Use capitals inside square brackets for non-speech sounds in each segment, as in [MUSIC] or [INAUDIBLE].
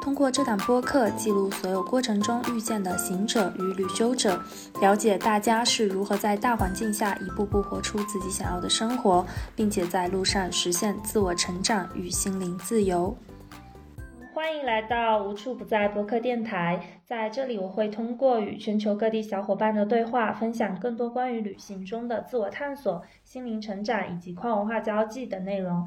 通过这档播客，记录所有过程中遇见的行者与旅修者，了解大家是如何在大环境下一步步活出自己想要的生活，并且在路上实现自我成长与心灵自由。欢迎来到无处不在播客电台，在这里我会通过与全球各地小伙伴的对话，分享更多关于旅行中的自我探索、心灵成长以及跨文化交际的内容。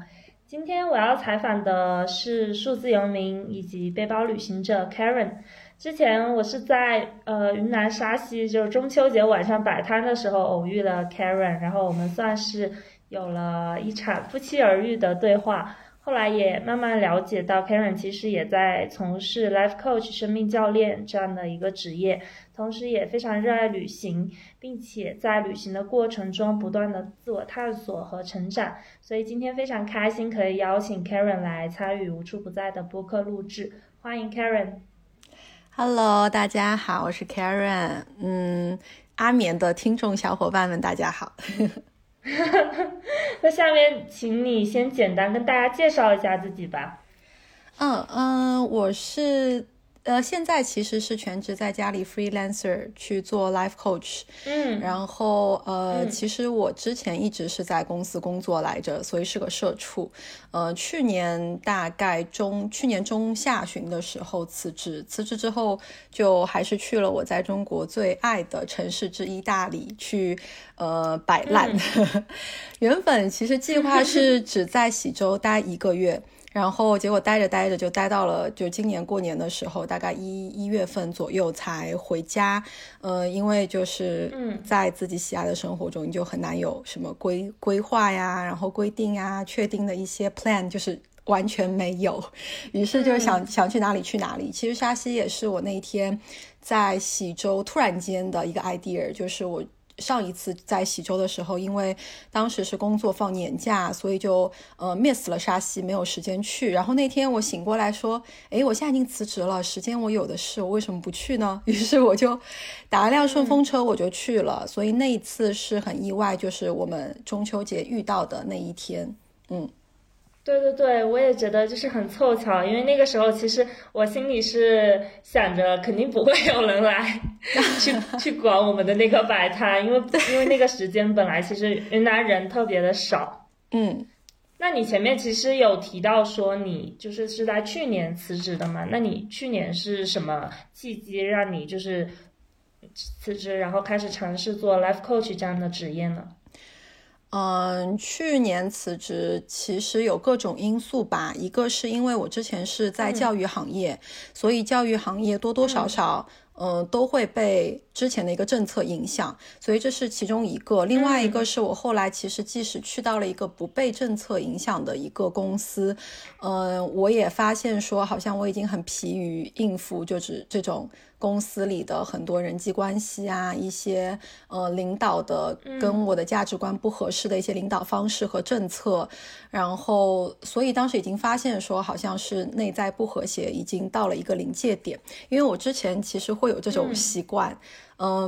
今天我要采访的是数字游民以及背包旅行者 Karen。之前我是在呃云南沙溪，就是中秋节晚上摆摊的时候偶遇了 Karen，然后我们算是有了一场不期而遇的对话。后来也慢慢了解到，Karen 其实也在从事 life coach 生命教练这样的一个职业，同时也非常热爱旅行，并且在旅行的过程中不断的自我探索和成长。所以今天非常开心可以邀请 Karen 来参与无处不在的播客录制，欢迎 Karen。Hello，大家好，我是 Karen。嗯，阿眠的听众小伙伴们，大家好。[LAUGHS] 那下面，请你先简单跟大家介绍一下自己吧。嗯嗯，我是。呃，现在其实是全职在家里 freelancer 去做 life coach，嗯，然后呃，其实我之前一直是在公司工作来着，所以是个社畜。呃，去年大概中去年中下旬的时候辞职，辞职之后就还是去了我在中国最爱的城市之一大理去呃摆烂。[LAUGHS] 原本其实计划是只在喜洲待一个月。然后结果待着待着就待到了，就今年过年的时候，大概一一月份左右才回家。呃，因为就是在自己喜爱的生活中，你就很难有什么规规划呀，然后规定呀，确定的一些 plan，就是完全没有。于是就想想去哪里去哪里。其实沙溪也是我那一天在喜洲突然间的一个 idea，就是我。上一次在喜洲的时候，因为当时是工作放年假，所以就呃 miss 了沙溪，没有时间去。然后那天我醒过来说，哎，我现在已经辞职了，时间我有的是，我为什么不去呢？[LAUGHS] 于是我就打了辆顺风车，我就去了。所以那一次是很意外，就是我们中秋节遇到的那一天，嗯。对对对，我也觉得就是很凑巧，因为那个时候其实我心里是想着肯定不会有人来 [LAUGHS] 去去管我们的那个摆摊，因为 [LAUGHS] 因为那个时间本来其实云南人特别的少。嗯，那你前面其实有提到说你就是是在去年辞职的嘛？那你去年是什么契机让你就是辞职，然后开始尝试做 life coach 这样的职业呢？嗯，去年辞职其实有各种因素吧。一个是因为我之前是在教育行业，所以教育行业多多少少，嗯，都会被之前的一个政策影响，所以这是其中一个。另外一个是我后来其实即使去到了一个不被政策影响的一个公司，嗯，我也发现说好像我已经很疲于应付就是这种。公司里的很多人际关系啊，一些呃领导的跟我的价值观不合适的一些领导方式和政策，然后所以当时已经发现说好像是内在不和谐已经到了一个临界点，因为我之前其实会有这种习惯。嗯，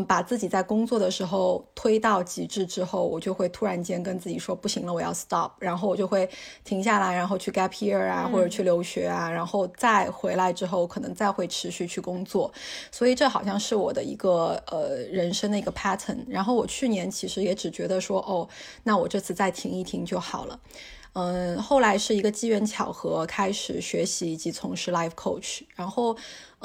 把自己在工作的时候推到极致之后，我就会突然间跟自己说不行了，我要 stop，然后我就会停下来，然后去 gap year 啊，或者去留学啊，然后再回来之后，可能再会持续去工作。所以这好像是我的一个呃人生的一个 pattern。然后我去年其实也只觉得说，哦，那我这次再停一停就好了。嗯，后来是一个机缘巧合，开始学习以及从事 life coach，然后。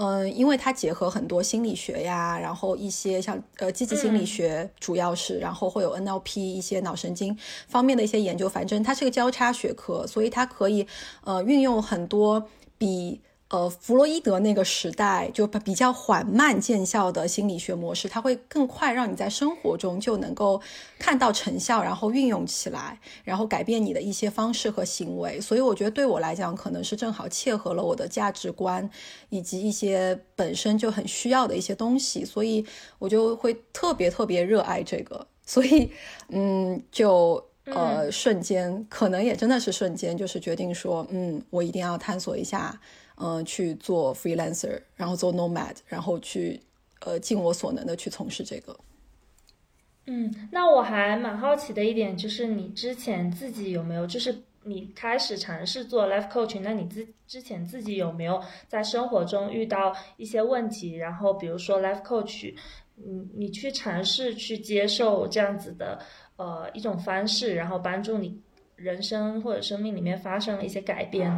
嗯，因为它结合很多心理学呀，然后一些像呃积极心理学，主要是，然后会有 NLP 一些脑神经方面的一些研究，反正它是个交叉学科，所以它可以呃运用很多比。呃，弗洛伊德那个时代就比较缓慢见效的心理学模式，它会更快让你在生活中就能够看到成效，然后运用起来，然后改变你的一些方式和行为。所以我觉得对我来讲，可能是正好切合了我的价值观以及一些本身就很需要的一些东西，所以我就会特别特别热爱这个。所以，嗯，就。呃瞬间，可能也真的是瞬间，就是决定说，嗯，我一定要探索一下，嗯，去做 freelancer，然后做 nomad，然后去呃尽我所能的去从事这个。嗯，那我还蛮好奇的一点就是，你之前自己有没有，就是你开始尝试做 life coach，那你之之前自己有没有在生活中遇到一些问题？然后比如说 life coach，嗯，你去尝试去接受这样子的呃一种方式，然后帮助你人生或者生命里面发生了一些改变。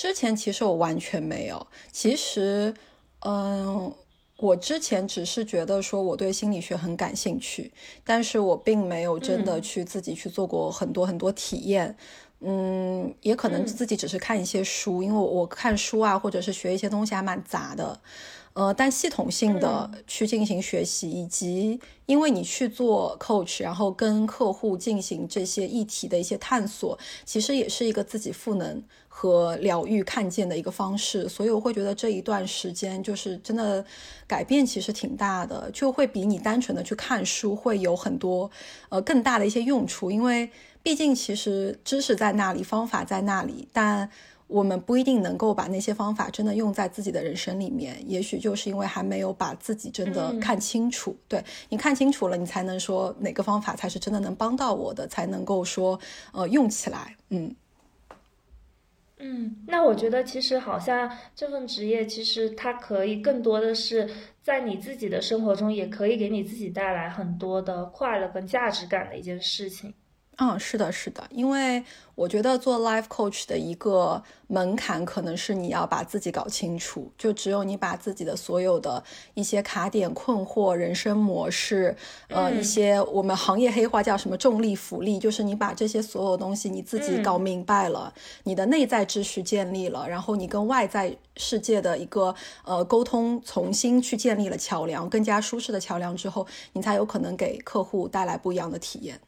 之前其实我完全没有，其实，嗯。我之前只是觉得说我对心理学很感兴趣，但是我并没有真的去自己去做过很多很多体验，嗯，也可能自己只是看一些书，因为我我看书啊，或者是学一些东西还蛮杂的。呃，但系统性的去进行学习，以及因为你去做 coach，然后跟客户进行这些议题的一些探索，其实也是一个自己赋能和疗愈看见的一个方式。所以我会觉得这一段时间就是真的改变其实挺大的，就会比你单纯的去看书会有很多呃更大的一些用处。因为毕竟其实知识在那里，方法在那里，但。我们不一定能够把那些方法真的用在自己的人生里面，也许就是因为还没有把自己真的看清楚。对你看清楚了，你才能说哪个方法才是真的能帮到我的，才能够说呃用起来。嗯嗯，那我觉得其实好像这份职业其实它可以更多的是在你自己的生活中，也可以给你自己带来很多的快乐跟价值感的一件事情。嗯，是的，是的，因为我觉得做 life coach 的一个门槛，可能是你要把自己搞清楚。就只有你把自己的所有的一些卡点、困惑、人生模式，呃，一些我们行业黑话叫什么重力、浮力，就是你把这些所有东西你自己搞明白了，你的内在秩序建立了，然后你跟外在世界的一个呃沟通重新去建立了桥梁，更加舒适的桥梁之后，你才有可能给客户带来不一样的体验。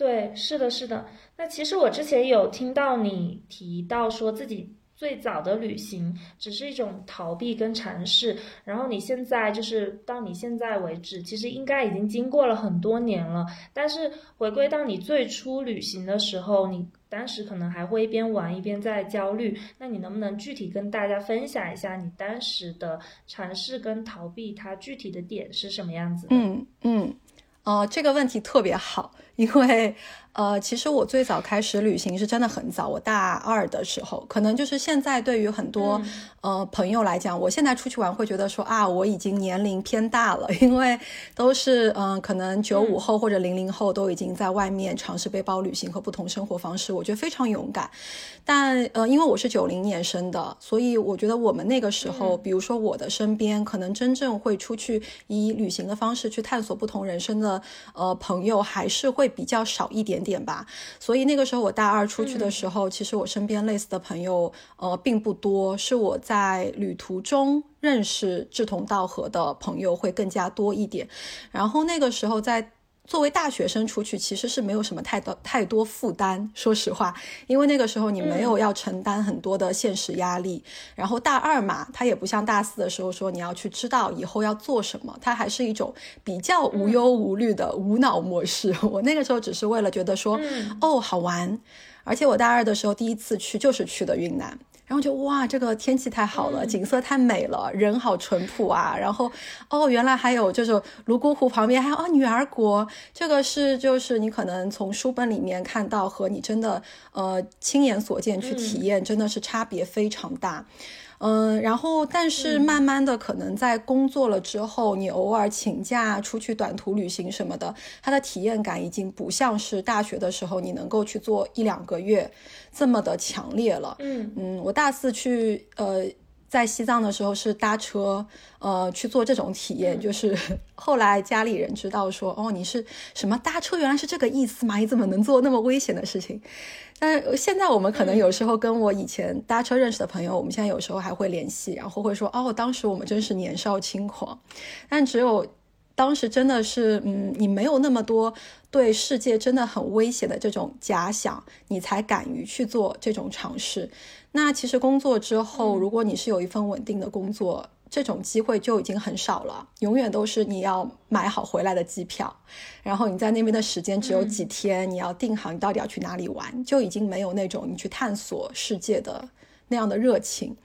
对，是的，是的。那其实我之前有听到你提到说自己最早的旅行只是一种逃避跟尝试，然后你现在就是到你现在为止，其实应该已经经过了很多年了。但是回归到你最初旅行的时候，你当时可能还会一边玩一边在焦虑。那你能不能具体跟大家分享一下你当时的尝试跟逃避，它具体的点是什么样子？嗯嗯，哦，这个问题特别好。因为，呃，其实我最早开始旅行是真的很早，我大二的时候，可能就是现在对于很多呃朋友来讲，我现在出去玩会觉得说啊，我已经年龄偏大了，[LAUGHS] 因为都是嗯，可能九五后或者零零后都已经在外面尝试背包旅行和不同生活方式，我觉得非常勇敢。但呃，因为我是九零年生的，所以我觉得我们那个时候，比如说我的身边，可能真正会出去以旅行的方式去探索不同人生的呃朋友，还是会。比较少一点点吧，所以那个时候我大二出去的时候，其实我身边类似的朋友呃并不多，是我在旅途中认识志同道合的朋友会更加多一点。然后那个时候在。作为大学生出去，其实是没有什么太多太多负担。说实话，因为那个时候你没有要承担很多的现实压力。然后大二嘛，他也不像大四的时候说你要去知道以后要做什么，他还是一种比较无忧无虑的无脑模式。[LAUGHS] 我那个时候只是为了觉得说，哦，好玩。而且我大二的时候第一次去就是去的云南。然后就哇，这个天气太好了，景色太美了，人好淳朴啊。然后哦，原来还有就是泸沽湖旁边还有啊女儿国，这个是就是你可能从书本里面看到和你真的呃亲眼所见去体验，真的是差别非常大。嗯，然后但是慢慢的，可能在工作了之后，你偶尔请假出去短途旅行什么的，它的体验感已经不像是大学的时候你能够去做一两个月这么的强烈了。嗯嗯，我大四去呃。在西藏的时候是搭车，呃，去做这种体验，就是 [LAUGHS] 后来家里人知道说，哦，你是什么搭车，原来是这个意思嘛？你怎么能做那么危险的事情？但现在我们可能有时候跟我以前搭车认识的朋友，我们现在有时候还会联系，然后会说，哦，当时我们真是年少轻狂，但只有。当时真的是，嗯，你没有那么多对世界真的很危险的这种假想，你才敢于去做这种尝试。那其实工作之后，如果你是有一份稳定的工作，这种机会就已经很少了，永远都是你要买好回来的机票，然后你在那边的时间只有几天，你要定好你到底要去哪里玩，就已经没有那种你去探索世界的那样的热情。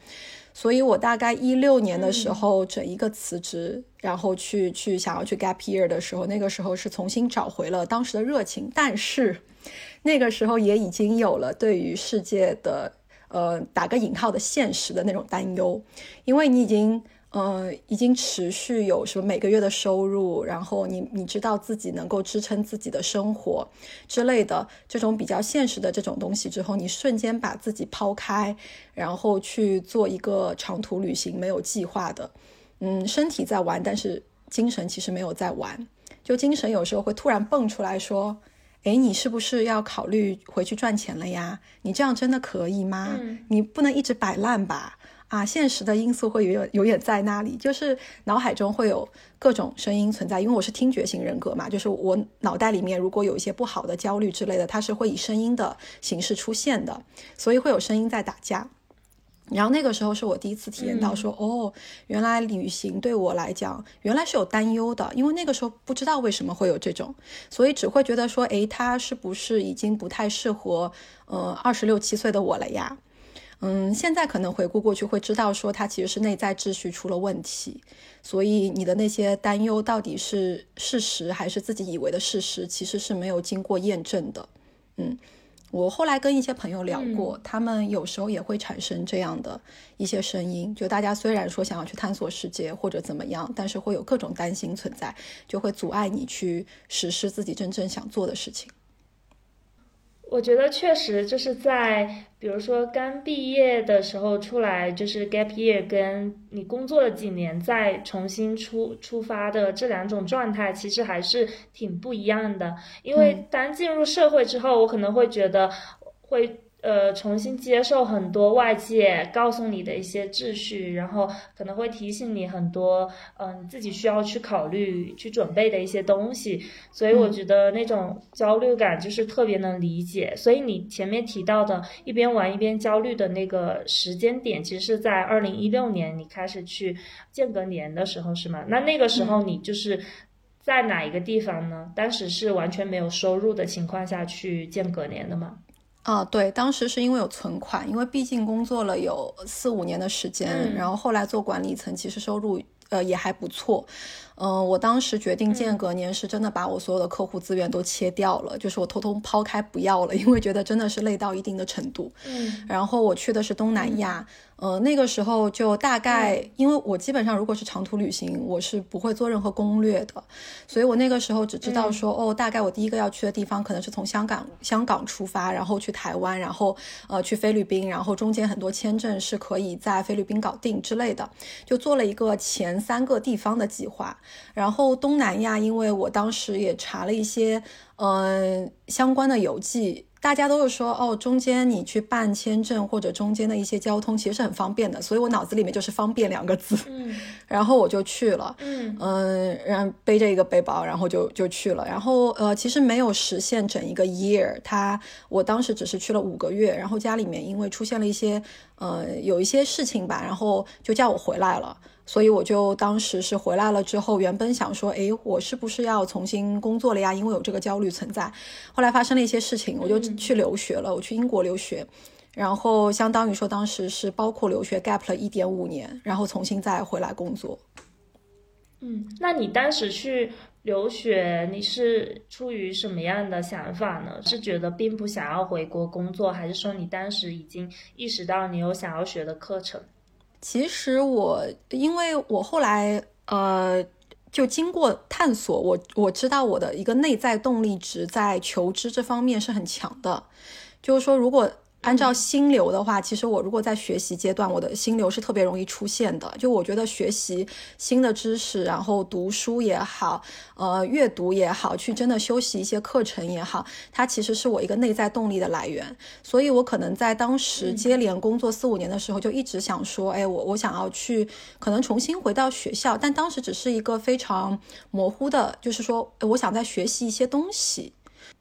所以我大概一六年的时候整一个辞职，然后去去想要去 gap year 的时候，那个时候是重新找回了当时的热情，但是那个时候也已经有了对于世界的呃打个引号的现实的那种担忧，因为你已经。嗯，已经持续有什么每个月的收入，然后你你知道自己能够支撑自己的生活之类的这种比较现实的这种东西之后，你瞬间把自己抛开，然后去做一个长途旅行，没有计划的，嗯，身体在玩，但是精神其实没有在玩，就精神有时候会突然蹦出来说，哎，你是不是要考虑回去赚钱了呀？你这样真的可以吗？你不能一直摆烂吧？啊，现实的因素会有有点在那里，就是脑海中会有各种声音存在。因为我是听觉型人格嘛，就是我脑袋里面如果有一些不好的焦虑之类的，它是会以声音的形式出现的，所以会有声音在打架。然后那个时候是我第一次体验到，说哦，原来旅行对我来讲原来是有担忧的，因为那个时候不知道为什么会有这种，所以只会觉得说，诶，他是不是已经不太适合呃二十六七岁的我了呀？嗯，现在可能回顾过去会知道，说他其实是内在秩序出了问题，所以你的那些担忧到底是事实还是自己以为的事实，其实是没有经过验证的。嗯，我后来跟一些朋友聊过，他们有时候也会产生这样的一些声音，就大家虽然说想要去探索世界或者怎么样，但是会有各种担心存在，就会阻碍你去实施自己真正想做的事情。我觉得确实就是在，比如说刚毕业的时候出来，就是 gap year，跟你工作了几年再重新出出发的这两种状态，其实还是挺不一样的。因为当进入社会之后，我可能会觉得会。呃，重新接受很多外界告诉你的一些秩序，然后可能会提醒你很多，嗯，自己需要去考虑、去准备的一些东西。所以我觉得那种焦虑感就是特别能理解。所以你前面提到的一边玩一边焦虑的那个时间点，其实是在二零一六年你开始去间隔年的时候，是吗？那那个时候你就是在哪一个地方呢？当时是完全没有收入的情况下去间隔年的吗？啊，对，当时是因为有存款，因为毕竟工作了有四五年的时间，然后后来做管理层，其实收入呃也还不错。嗯，我当时决定间隔年是真的把我所有的客户资源都切掉了，就是我偷偷抛开不要了，因为觉得真的是累到一定的程度。嗯，然后我去的是东南亚。呃，那个时候就大概，因为我基本上如果是长途旅行，我是不会做任何攻略的，所以我那个时候只知道说，哦，大概我第一个要去的地方可能是从香港香港出发，然后去台湾，然后呃去菲律宾，然后中间很多签证是可以在菲律宾搞定之类的，就做了一个前三个地方的计划。然后东南亚，因为我当时也查了一些嗯相关的游记。大家都是说哦，中间你去办签证或者中间的一些交通其实是很方便的，所以我脑子里面就是方便两个字，嗯，[LAUGHS] 然后我就去了，嗯嗯，然后背着一个背包，然后就就去了，然后呃，其实没有实现整一个 year，他我当时只是去了五个月，然后家里面因为出现了一些呃有一些事情吧，然后就叫我回来了。所以我就当时是回来了之后，原本想说，诶，我是不是要重新工作了呀？因为有这个焦虑存在。后来发生了一些事情，我就去留学了。我去英国留学，然后相当于说当时是包括留学 gap 了一点五年，然后重新再回来工作。嗯，那你当时去留学，你是出于什么样的想法呢？是觉得并不想要回国工作，还是说你当时已经意识到你有想要学的课程？其实我，因为我后来呃，就经过探索，我我知道我的一个内在动力值在求知这方面是很强的，就是说如果。按照心流的话，其实我如果在学习阶段，我的心流是特别容易出现的。就我觉得学习新的知识，然后读书也好，呃，阅读也好，去真的修习一些课程也好，它其实是我一个内在动力的来源。所以我可能在当时接连工作四五年的时候，就一直想说，哎，我我想要去可能重新回到学校，但当时只是一个非常模糊的，就是说我想再学习一些东西。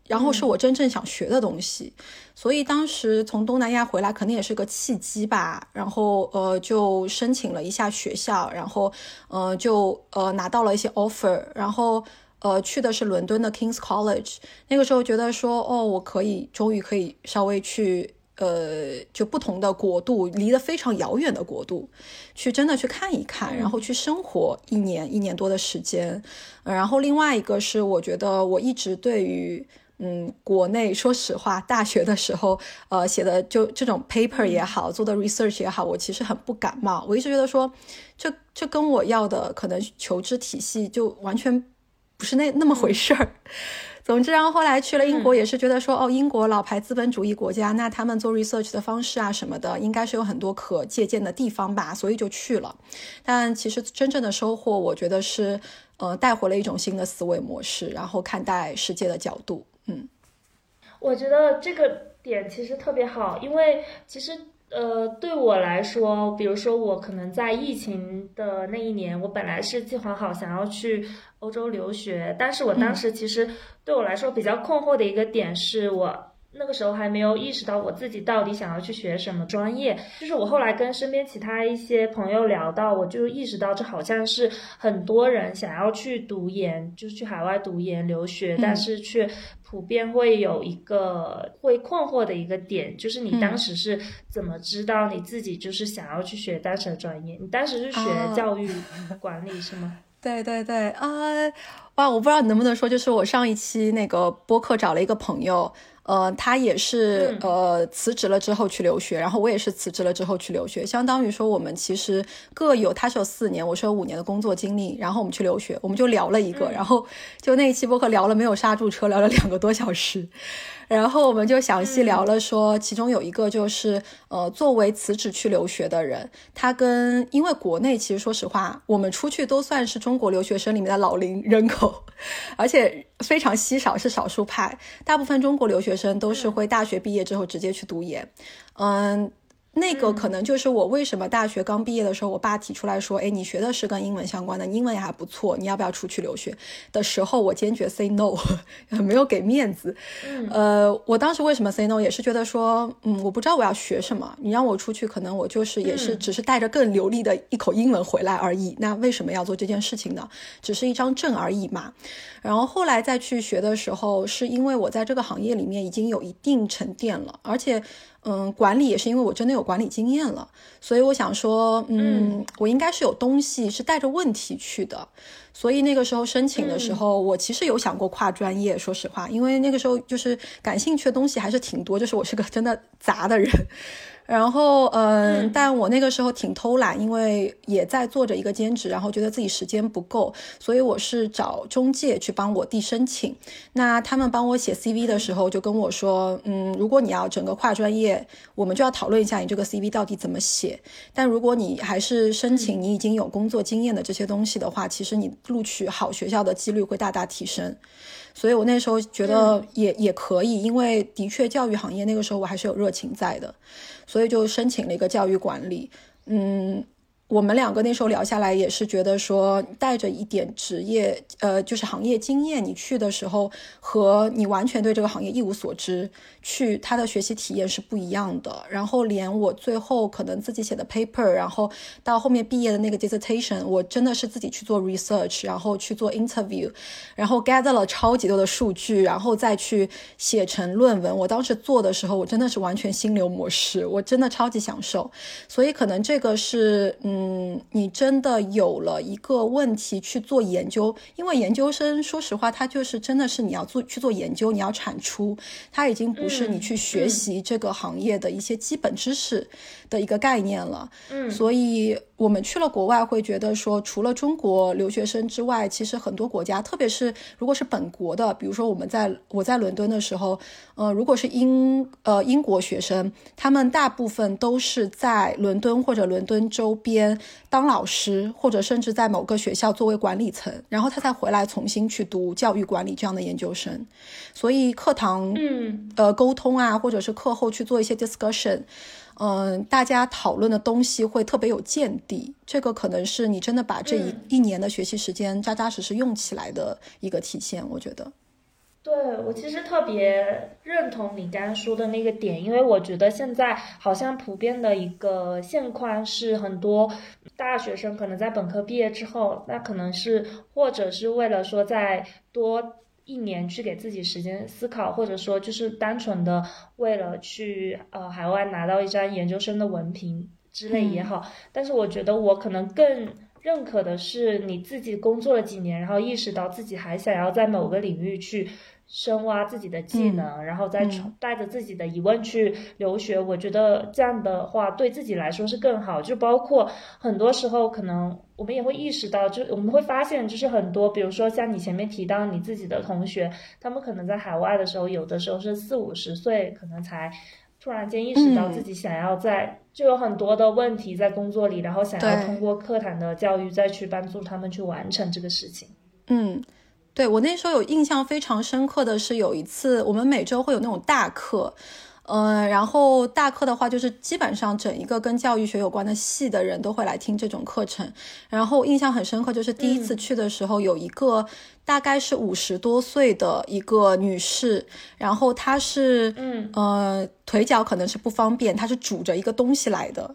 然后是我真正想学的东西，所以当时从东南亚回来肯定也是个契机吧。然后呃就申请了一下学校，然后呃就呃拿到了一些 offer，然后呃去的是伦敦的 King's College。那个时候觉得说哦，我可以终于可以稍微去。呃，就不同的国度，离得非常遥远的国度，去真的去看一看，然后去生活一年一年多的时间。然后另外一个是，我觉得我一直对于嗯国内，说实话，大学的时候呃写的就这种 paper 也好，做的 research 也好，我其实很不感冒。我一直觉得说，这这跟我要的可能求知体系就完全不是那那么回事儿。[LAUGHS] 总之，然后后来去了英国，也是觉得说，哦，英国老牌资本主义国家，那他们做 research 的方式啊什么的，应该是有很多可借鉴的地方吧，所以就去了。但其实真正的收获，我觉得是，呃，带回了一种新的思维模式，然后看待世界的角度。嗯，我觉得这个点其实特别好，因为其实。呃，对我来说，比如说我可能在疫情的那一年，我本来是计划好想要去欧洲留学，但是我当时其实对我来说比较困惑的一个点是我那个时候还没有意识到我自己到底想要去学什么专业。就是我后来跟身边其他一些朋友聊到，我就意识到这好像是很多人想要去读研，就是去海外读研留学，但是却。普遍会有一个会困惑的一个点，就是你当时是怎么知道你自己就是想要去学当时的专业？你当时是学教育管理是吗？[LAUGHS] 对对对啊，哇！我不知道你能不能说，就是我上一期那个播客找了一个朋友。呃，他也是呃辞职了之后去留学，然后我也是辞职了之后去留学，相当于说我们其实各有，他是有四年，我是有五年的工作经历，然后我们去留学，我们就聊了一个，然后就那一期播客聊了没有刹住车，聊了两个多小时。然后我们就详细聊了，说其中有一个就是，呃，作为辞职去留学的人，他跟因为国内其实说实话，我们出去都算是中国留学生里面的老龄人口，而且非常稀少，是少数派，大部分中国留学生都是会大学毕业之后直接去读研，嗯。那个可能就是我为什么大学刚毕业的时候，我爸提出来说：“哎，你学的是跟英文相关的，英文也还不错，你要不要出去留学？”的时候，我坚决 say no，[LAUGHS] 没有给面子。呃，我当时为什么 say no，也是觉得说，嗯，我不知道我要学什么，你让我出去，可能我就是也是只是带着更流利的一口英文回来而已。那为什么要做这件事情呢？只是一张证而已嘛。然后后来再去学的时候，是因为我在这个行业里面已经有一定沉淀了，而且。嗯，管理也是因为我真的有管理经验了，所以我想说，嗯，我应该是有东西是带着问题去的，所以那个时候申请的时候，我其实有想过跨专业，说实话，因为那个时候就是感兴趣的东西还是挺多，就是我是个真的 [LAUGHS] 杂的人。然后，嗯，但我那个时候挺偷懒，因为也在做着一个兼职，然后觉得自己时间不够，所以我是找中介去帮我递申请。那他们帮我写 CV 的时候，就跟我说，嗯，如果你要整个跨专业，我们就要讨论一下你这个 CV 到底怎么写。但如果你还是申请你已经有工作经验的这些东西的话，其实你录取好学校的几率会大大提升。所以我那时候觉得也也可以，因为的确教育行业那个时候我还是有热情在的，所以就申请了一个教育管理，嗯。我们两个那时候聊下来，也是觉得说带着一点职业，呃，就是行业经验，你去的时候和你完全对这个行业一无所知去，他的学习体验是不一样的。然后连我最后可能自己写的 paper，然后到后面毕业的那个 dissertation，我真的是自己去做 research，然后去做 interview，然后 gather 了超级多的数据，然后再去写成论文。我当时做的时候，我真的是完全心流模式，我真的超级享受。所以可能这个是，嗯。嗯，你真的有了一个问题去做研究，因为研究生说实话，他就是真的是你要做去做研究，你要产出，他已经不是你去学习这个行业的一些基本知识的一个概念了。嗯，所以。我们去了国外，会觉得说，除了中国留学生之外，其实很多国家，特别是如果是本国的，比如说我们在我在伦敦的时候，呃，如果是英呃英国学生，他们大部分都是在伦敦或者伦敦周边当老师，或者甚至在某个学校作为管理层，然后他再回来重新去读教育管理这样的研究生，所以课堂嗯呃沟通啊，或者是课后去做一些 discussion。嗯，大家讨论的东西会特别有见地，这个可能是你真的把这一一年的学习时间扎扎实实用起来的一个体现，我觉得。对我其实特别认同你刚刚说的那个点，因为我觉得现在好像普遍的一个现况是，很多大学生可能在本科毕业之后，那可能是或者是为了说在多一年去给自己时间思考，或者说就是单纯的为了去呃海外拿到一张研究生的文凭之类也好，但是我觉得我可能更。认可的是你自己工作了几年，然后意识到自己还想要在某个领域去深挖自己的技能，然后再带着自己的疑问去留学。我觉得这样的话对自己来说是更好。就包括很多时候，可能我们也会意识到，就我们会发现，就是很多，比如说像你前面提到你自己的同学，他们可能在海外的时候，有的时候是四五十岁，可能才。突然间意识到自己想要在，就有很多的问题在工作里，然后想要通过课堂的教育再去帮助他们去完成这个事情。嗯，对我那时候有印象非常深刻的是有一次，我们每周会有那种大课。嗯，然后大课的话，就是基本上整一个跟教育学有关的系的人都会来听这种课程。然后印象很深刻，就是第一次去的时候，有一个大概是五十多岁的一个女士，然后她是，嗯，呃，腿脚可能是不方便，她是拄着一个东西来的。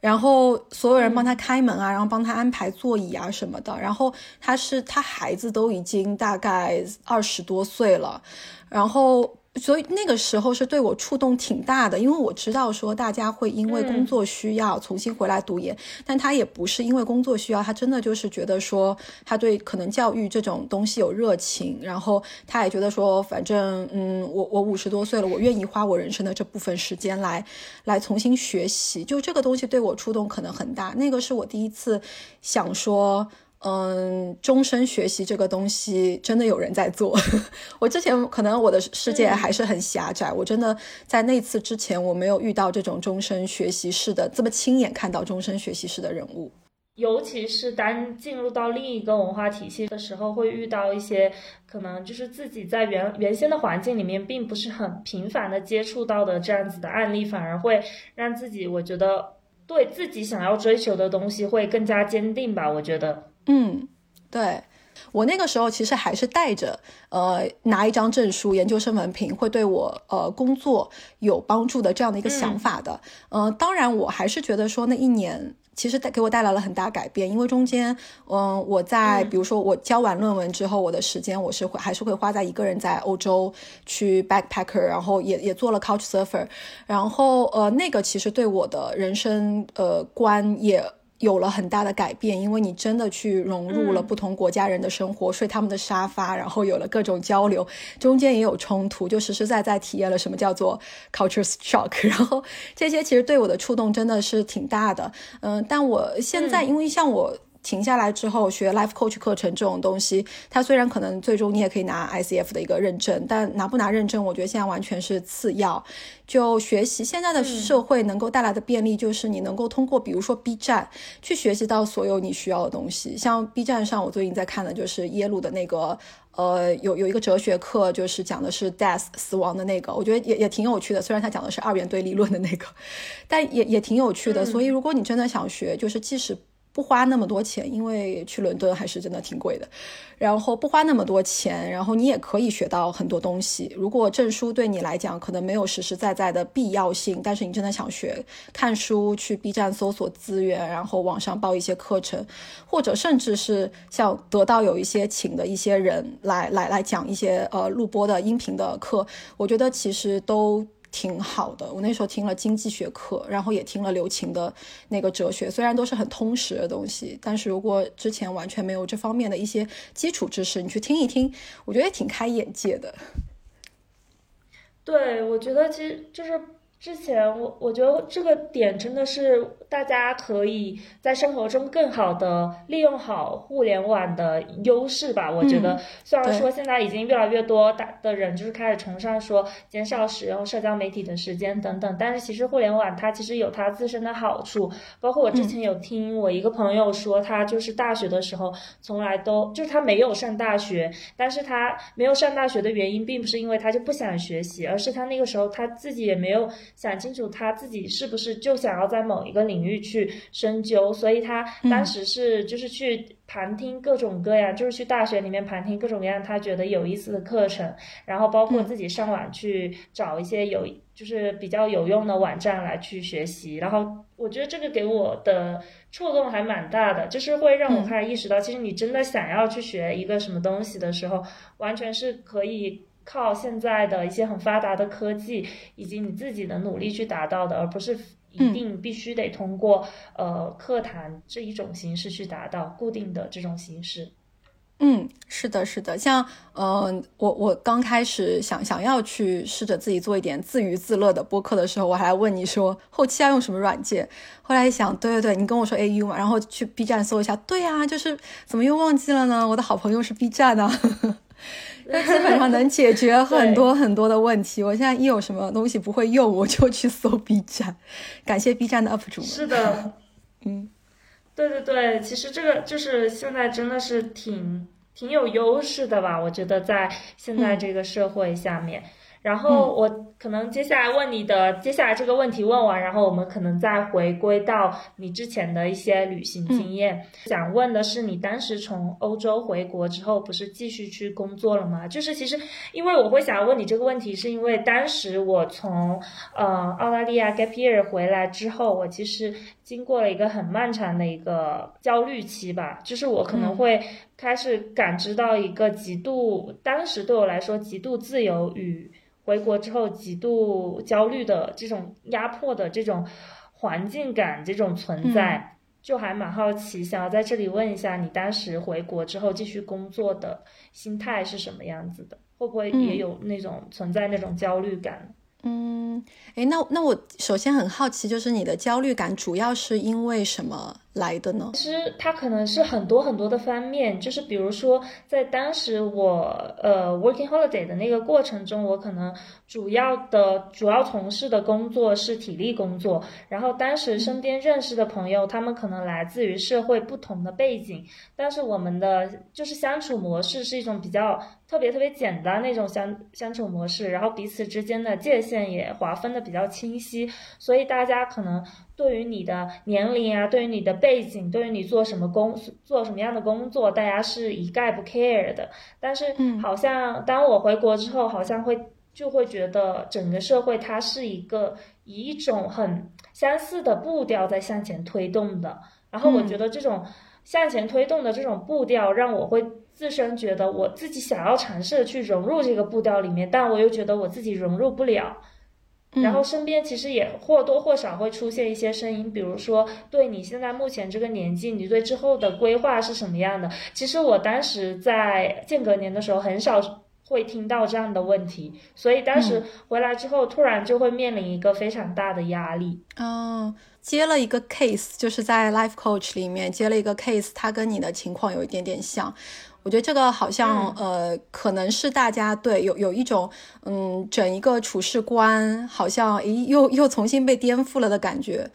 然后所有人帮他开门啊，然后帮他安排座椅啊什么的。然后他是他孩子都已经大概二十多岁了，然后。所以那个时候是对我触动挺大的，因为我知道说大家会因为工作需要重新回来读研，但他也不是因为工作需要，他真的就是觉得说他对可能教育这种东西有热情，然后他也觉得说反正嗯我我五十多岁了，我愿意花我人生的这部分时间来来重新学习，就这个东西对我触动可能很大，那个是我第一次想说。嗯，终身学习这个东西真的有人在做。[LAUGHS] 我之前可能我的世界还是很狭窄，我真的在那次之前我没有遇到这种终身学习式的这么亲眼看到终身学习式的人物。尤其是当进入到另一个文化体系的时候，会遇到一些可能就是自己在原原先的环境里面并不是很频繁的接触到的这样子的案例，反而会让自己我觉得对自己想要追求的东西会更加坚定吧。我觉得。嗯，对我那个时候其实还是带着呃拿一张证书、研究生文凭会对我呃工作有帮助的这样的一个想法的。嗯，当然我还是觉得说那一年其实带给我带来了很大改变，因为中间嗯我在比如说我交完论文之后，我的时间我是会还是会花在一个人在欧洲去 backpacker，然后也也做了 couch surfer，然后呃那个其实对我的人生呃观也。有了很大的改变，因为你真的去融入了不同国家人的生活，睡他们的沙发，然后有了各种交流，中间也有冲突，就实实在在体验了什么叫做 culture shock。[LAUGHS] 然后这些其实对我的触动真的是挺大的，嗯，但我现在因为像我。停下来之后学 life coach 课程这种东西，它虽然可能最终你也可以拿 ICF 的一个认证，但拿不拿认证，我觉得现在完全是次要。就学习现在的社会能够带来的便利，就是你能够通过比如说 B 站去学习到所有你需要的东西。像 B 站上，我最近在看的就是耶鲁的那个，呃，有有一个哲学课，就是讲的是 death 死亡的那个，我觉得也也挺有趣的。虽然他讲的是二元对立论的那个，[LAUGHS] 但也也挺有趣的。所以如果你真的想学，就是即使不花那么多钱，因为去伦敦还是真的挺贵的。然后不花那么多钱，然后你也可以学到很多东西。如果证书对你来讲可能没有实实在在的必要性，但是你真的想学，看书去 B 站搜索资源，然后网上报一些课程，或者甚至是像得到有一些请的一些人来来来讲一些呃录播的音频的课，我觉得其实都。挺好的，我那时候听了经济学课，然后也听了刘擎的那个哲学，虽然都是很通识的东西，但是如果之前完全没有这方面的一些基础知识，你去听一听，我觉得也挺开眼界的。对，我觉得其实就是。之前我我觉得这个点真的是大家可以在生活中更好的利用好互联网的优势吧。我觉得虽然说现在已经越来越多大的人就是开始崇尚说减少使用社交媒体的时间等等，但是其实互联网它其实有它自身的好处。包括我之前有听我一个朋友说，他就是大学的时候从来都就是他没有上大学，但是他没有上大学的原因并不是因为他就不想学习，而是他那个时候他自己也没有。想清楚他自己是不是就想要在某一个领域去深究，所以他当时是就是去旁听各种各样，就是去大学里面旁听各种各样他觉得有意思的课程，然后包括自己上网去找一些有就是比较有用的网站来去学习，然后我觉得这个给我的触动还蛮大的，就是会让我开始意识到，其实你真的想要去学一个什么东西的时候，完全是可以。靠现在的一些很发达的科技，以及你自己的努力去达到的，而不是一定必须得通过呃课堂这一种形式去达到固定的这种形式。嗯，是的，是的，像嗯，我我刚开始想想要去试着自己做一点自娱自乐的播客的时候，我还问你说后期要用什么软件，后来一想，对对对，你跟我说 A U 嘛，然后去 B 站搜一下，对呀，就是怎么又忘记了呢？我的好朋友是 B 站呢。[LAUGHS] 那基本上能解决 [LAUGHS] 很多很多的问题。我现在一有什么东西不会用，我就去搜 B 站。感谢 B 站的 UP 主们。是的，[LAUGHS] 嗯，对对对，其实这个就是现在真的是挺挺有优势的吧？我觉得在现在这个社会下面。然后我可能接下来问你的，接下来这个问题问完，然后我们可能再回归到你之前的一些旅行经验。想问的是，你当时从欧洲回国之后，不是继续去工作了吗？就是其实，因为我会想要问你这个问题，是因为当时我从呃澳大利亚 gap year 回来之后，我其实经过了一个很漫长的一个焦虑期吧，就是我可能会开始感知到一个极度，当时对我来说极度自由与。回国之后极度焦虑的这种压迫的这种环境感，这种存在，就还蛮好奇，想要在这里问一下，你当时回国之后继续工作的心态是什么样子的？会不会也有那种存在那种焦虑感？嗯，诶，那那我首先很好奇，就是你的焦虑感主要是因为什么？来的呢？其实它可能是很多很多的方面，就是比如说，在当时我呃 working holiday 的那个过程中，我可能主要的主要从事的工作是体力工作，然后当时身边认识的朋友，他们可能来自于社会不同的背景，但是我们的就是相处模式是一种比较特别特别简单那种相相处模式，然后彼此之间的界限也划分的比较清晰，所以大家可能。对于你的年龄啊，对于你的背景，对于你做什么工，做什么样的工作，大家是一概不 care 的。但是，好像当我回国之后，好像会就会觉得整个社会它是一个以一种很相似的步调在向前推动的。然后，我觉得这种向前推动的这种步调，让我会自身觉得我自己想要尝试去融入这个步调里面，但我又觉得我自己融入不了。然后身边其实也或多或少会出现一些声音，比如说对你现在目前这个年纪，你对之后的规划是什么样的？其实我当时在间隔年的时候很少会听到这样的问题，所以当时回来之后，突然就会面临一个非常大的压力。哦，接了一个 case，就是在 life coach 里面接了一个 case，它跟你的情况有一点点像。我觉得这个好像呃，可能是大家对有有一种嗯，整一个处事观好像诶又又重新被颠覆了的感觉。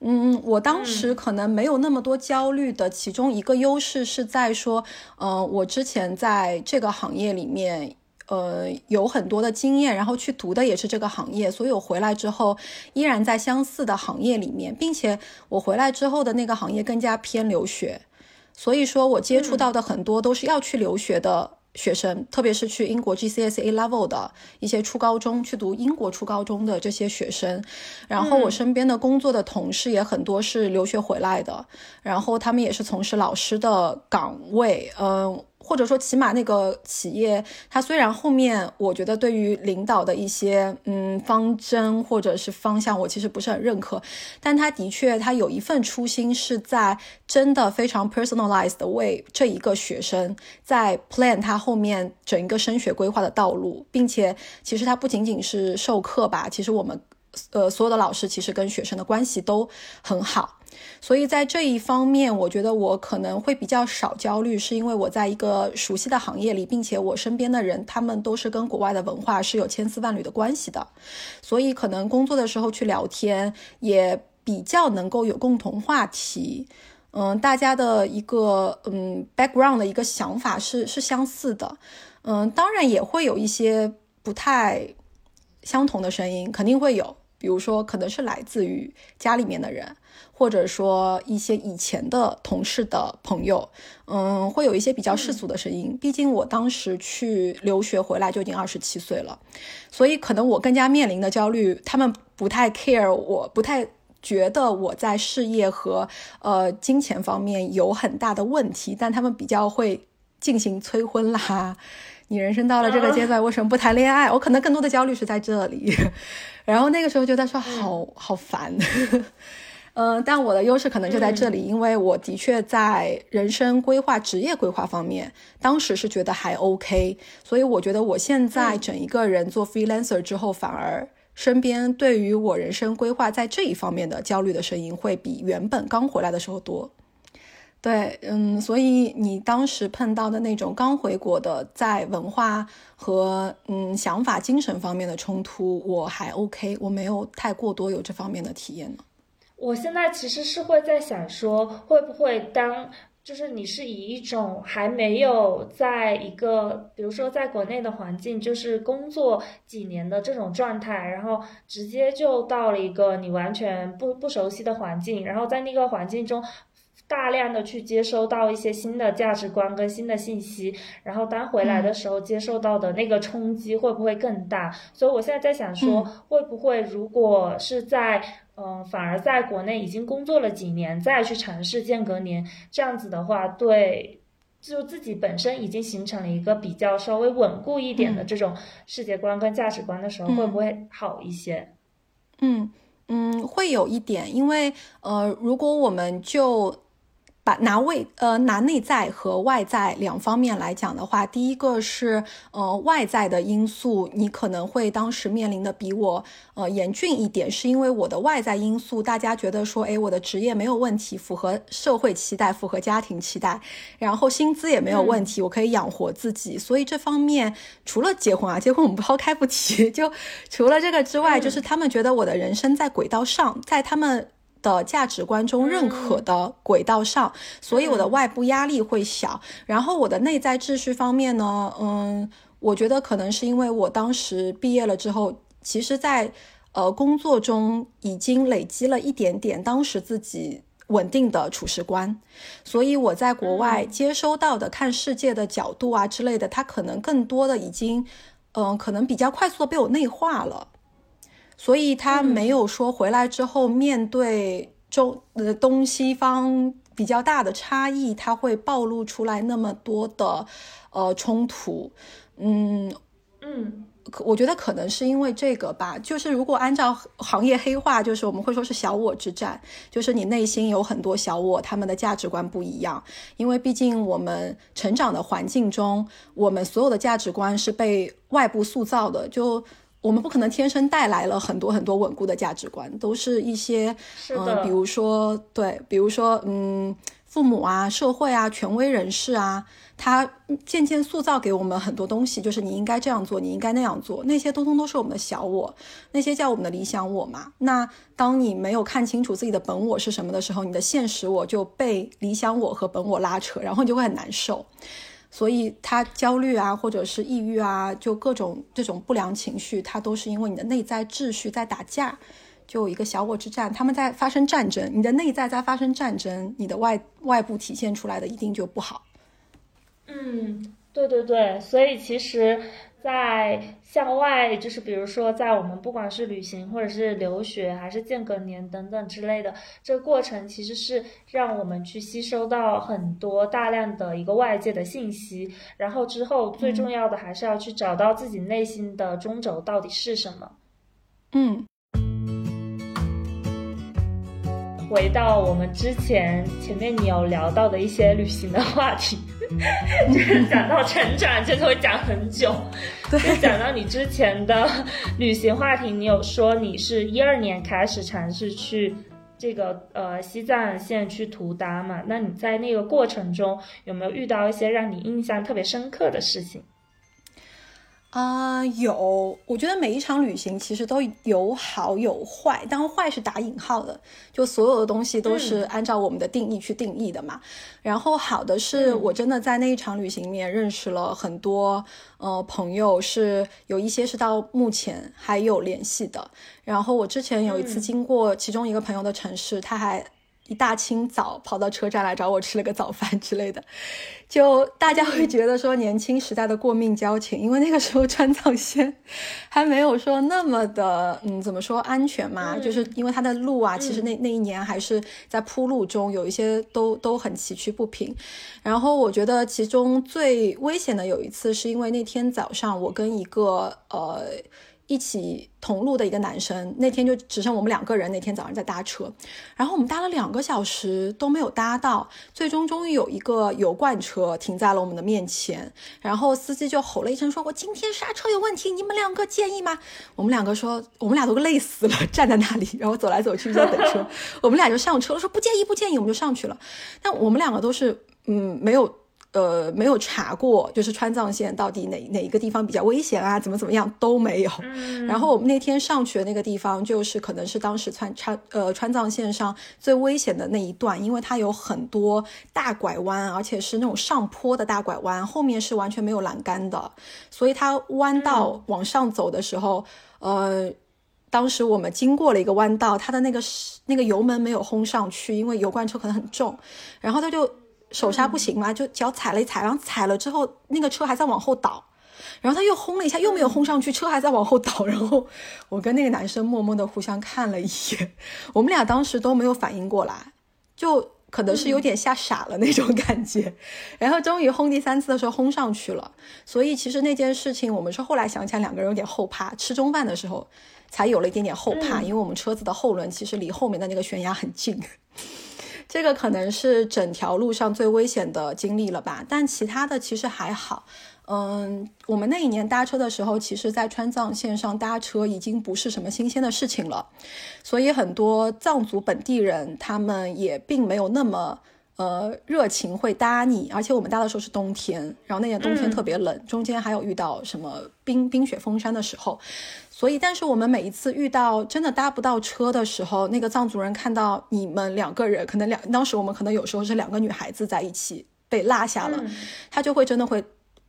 嗯，我当时可能没有那么多焦虑的，其中一个优势是在说，嗯，我之前在这个行业里面呃有很多的经验，然后去读的也是这个行业，所以我回来之后依然在相似的行业里面，并且我回来之后的那个行业更加偏留学。所以说，我接触到的很多都是要去留学的学生，特别是去英国 GCSE level 的一些初高中去读英国初高中的这些学生。然后我身边的工作的同事也很多是留学回来的，然后他们也是从事老师的岗位，嗯。或者说，起码那个企业，它虽然后面我觉得对于领导的一些嗯方针或者是方向，我其实不是很认可，但他的确他有一份初心，是在真的非常 personalized 的为这一个学生在 plan 他后面整一个升学规划的道路，并且其实他不仅仅是授课吧，其实我们呃所有的老师其实跟学生的关系都很好。所以在这一方面，我觉得我可能会比较少焦虑，是因为我在一个熟悉的行业里，并且我身边的人他们都是跟国外的文化是有千丝万缕的关系的，所以可能工作的时候去聊天也比较能够有共同话题。嗯，大家的一个嗯 background 的一个想法是是相似的。嗯，当然也会有一些不太相同的声音，肯定会有。比如说可能是来自于家里面的人，或者说一些以前的同事的朋友，嗯，会有一些比较世俗的声音。毕竟我当时去留学回来就已经二十七岁了，所以可能我更加面临的焦虑，他们不太 care，我不太觉得我在事业和呃金钱方面有很大的问题，但他们比较会进行催婚啦。你人生到了这个阶段，为什么不谈恋爱？我可能更多的焦虑是在这里。[LAUGHS] 然后那个时候就在说好好烦，嗯，但我的优势可能就在这里，因为我的确在人生规划、职业规划方面，当时是觉得还 OK，所以我觉得我现在整一个人做 freelancer 之后，反而身边对于我人生规划在这一方面的焦虑的声音，会比原本刚回来的时候多。对，嗯，所以你当时碰到的那种刚回国的，在文化和嗯想法、精神方面的冲突，我还 OK，我没有太过多有这方面的体验呢。我现在其实是会在想说，会不会当就是你是以一种还没有在一个，比如说在国内的环境，就是工作几年的这种状态，然后直接就到了一个你完全不不熟悉的环境，然后在那个环境中。大量的去接收到一些新的价值观跟新的信息，然后当回来的时候接受到的那个冲击会不会更大？所以我现在在想说，会不会如果是在嗯，反而在国内已经工作了几年，再去尝试间隔年这样子的话，对，就自己本身已经形成了一个比较稍微稳固一点的这种世界观跟价值观的时候，会不会好一些？嗯嗯，会有一点，因为呃，如果我们就把拿外呃拿内在和外在两方面来讲的话，第一个是呃外在的因素，你可能会当时面临的比我呃严峻一点，是因为我的外在因素，大家觉得说，哎，我的职业没有问题，符合社会期待，符合家庭期待，然后薪资也没有问题，我可以养活自己，所以这方面除了结婚啊，结婚我们抛开不提，[LAUGHS] 就除了这个之外，就是他们觉得我的人生在轨道上，在他们。的价值观中认可的轨道上，所以我的外部压力会小。然后我的内在秩序方面呢，嗯，我觉得可能是因为我当时毕业了之后，其实，在呃工作中已经累积了一点点当时自己稳定的处事观，所以我在国外接收到的看世界的角度啊之类的，它可能更多的已经，嗯，可能比较快速的被我内化了。所以他没有说回来之后面对中呃东西方比较大的差异，他会暴露出来那么多的呃冲突，嗯嗯，我觉得可能是因为这个吧。就是如果按照行业黑话，就是我们会说是小我之战，就是你内心有很多小我，他们的价值观不一样。因为毕竟我们成长的环境中，我们所有的价值观是被外部塑造的，就。我们不可能天生带来了很多很多稳固的价值观，都是一些，嗯，比如说，对，比如说，嗯，父母啊，社会啊，权威人士啊，他渐渐塑造给我们很多东西，就是你应该这样做，你应该那样做，那些通通都是我们的小我，那些叫我们的理想我嘛。那当你没有看清楚自己的本我是什么的时候，你的现实我就被理想我和本我拉扯，然后你就会很难受。所以他焦虑啊，或者是抑郁啊，就各种这种不良情绪，它都是因为你的内在秩序在打架，就有一个小我之战，他们在发生战争，你的内在在发生战争，你的外外部体现出来的一定就不好。嗯，对对对，所以其实。在向外，就是比如说，在我们不管是旅行，或者是留学，还是间隔年等等之类的，这个过程其实是让我们去吸收到很多大量的一个外界的信息，然后之后最重要的还是要去找到自己内心的中轴到底是什么。嗯。回到我们之前前面你有聊到的一些旅行的话题，[LAUGHS] 就是讲到成长，真的会讲很久。就讲到你之前的旅行话题，你有说你是一二年开始尝试去这个呃西藏线去图达嘛？那你在那个过程中有没有遇到一些让你印象特别深刻的事情？啊，有，我觉得每一场旅行其实都有好有坏，当然坏是打引号的，就所有的东西都是按照我们的定义去定义的嘛。然后好的是我真的在那一场旅行里面认识了很多呃朋友，是有一些是到目前还有联系的。然后我之前有一次经过其中一个朋友的城市，他还。一大清早跑到车站来找我吃了个早饭之类的，就大家会觉得说年轻时代的过命交情，因为那个时候川藏线还没有说那么的，嗯，怎么说安全嘛？就是因为它的路啊，其实那那一年还是在铺路中，有一些都都很崎岖不平。然后我觉得其中最危险的有一次，是因为那天早上我跟一个呃。一起同路的一个男生，那天就只剩我们两个人。那天早上在搭车，然后我们搭了两个小时都没有搭到，最终终于有一个油罐车停在了我们的面前，然后司机就吼了一声说：“我今天刹车有问题，你们两个介意吗？”我们两个说：“我们俩都累死了，站在那里，然后走来走去在等车。[LAUGHS] ”我们俩就上车了，说不介意不介意，我们就上去了。但我们两个都是嗯没有。呃，没有查过，就是川藏线到底哪哪一个地方比较危险啊？怎么怎么样都没有。[LAUGHS] 然后我们那天上去的那个地方，就是可能是当时川川呃川藏线上最危险的那一段，因为它有很多大拐弯，而且是那种上坡的大拐弯，后面是完全没有栏杆的，所以它弯道往上走的时候，呃，当时我们经过了一个弯道，它的那个那个油门没有轰上去，因为油罐车可能很重，然后它就。手刹不行嘛，就脚踩了一踩，然后踩了之后，那个车还在往后倒，然后他又轰了一下，又没有轰上去，车还在往后倒。[LAUGHS] 然后我跟那个男生默默的互相看了一眼，[LAUGHS] 我们俩当时都没有反应过来，就可能是有点吓傻了那种感觉。[LAUGHS] 然后终于轰第三次的时候轰上去了，所以其实那件事情我们是后来想起来两个人有点后怕，吃中饭的时候才有了一点点后怕，因为我们车子的后轮其实离后面的那个悬崖很近。这个可能是整条路上最危险的经历了吧，但其他的其实还好。嗯，我们那一年搭车的时候，其实，在川藏线上搭车已经不是什么新鲜的事情了，所以很多藏族本地人他们也并没有那么呃热情会搭你，而且我们搭的时候是冬天，然后那年冬天特别冷，中间还有遇到什么冰冰雪封山的时候。所以，但是我们每一次遇到真的搭不到车的时候，那个藏族人看到你们两个人，可能两当时我们可能有时候是两个女孩子在一起被落下了，他就会真的会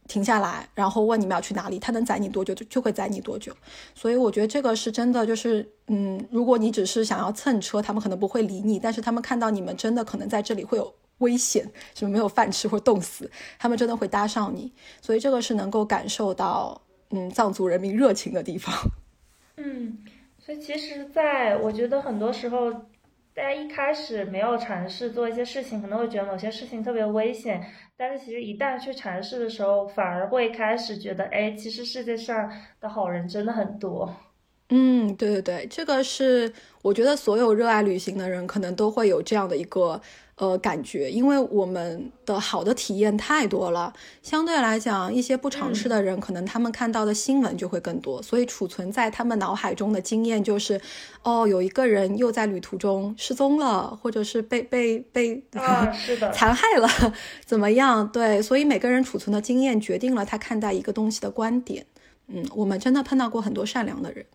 停下来，然后问你们要去哪里，他能载你多久就就会载你多久。所以我觉得这个是真的，就是嗯，如果你只是想要蹭车，他们可能不会理你，但是他们看到你们真的可能在这里会有危险，什么没有饭吃或冻死，他们真的会搭上你。所以这个是能够感受到。嗯，藏族人民热情的地方。嗯，所以其实，在我觉得很多时候，大家一开始没有尝试做一些事情，可能会觉得某些事情特别危险。但是其实一旦去尝试的时候，反而会开始觉得，哎，其实世界上的好人真的很多。嗯，对对对，这个是我觉得所有热爱旅行的人可能都会有这样的一个。呃，感觉，因为我们的好的体验太多了，相对来讲，一些不尝试的人，可能他们看到的新闻就会更多，所以储存在他们脑海中的经验就是，哦，有一个人又在旅途中失踪了，或者是被被被是的 [LAUGHS] 残害了，[LAUGHS] 怎么样？对，所以每个人储存的经验决定了他看待一个东西的观点。嗯，我们真的碰到过很多善良的人。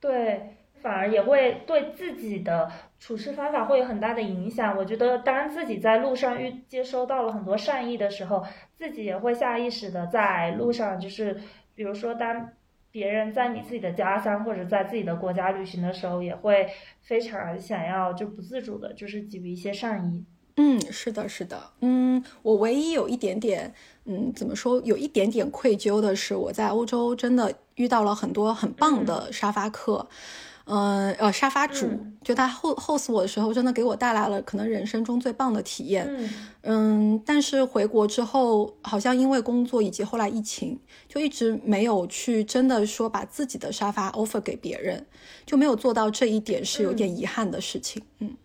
对。反而也会对自己的处事方法会有很大的影响。我觉得，当自己在路上遇接收到了很多善意的时候，自己也会下意识的在路上，就是比如说，当别人在你自己的家乡或者在自己的国家旅行的时候，也会非常想要就不自主的，就是给予一些善意。嗯，是的，是的。嗯，我唯一有一点点，嗯，怎么说，有一点点愧疚的是，我在欧洲真的遇到了很多很棒的沙发客。嗯，呃，沙发主就他 host 我的时候，真的给我带来了可能人生中最棒的体验。嗯，但是回国之后，好像因为工作以及后来疫情，就一直没有去真的说把自己的沙发 offer 给别人，就没有做到这一点，是有点遗憾的事情。嗯，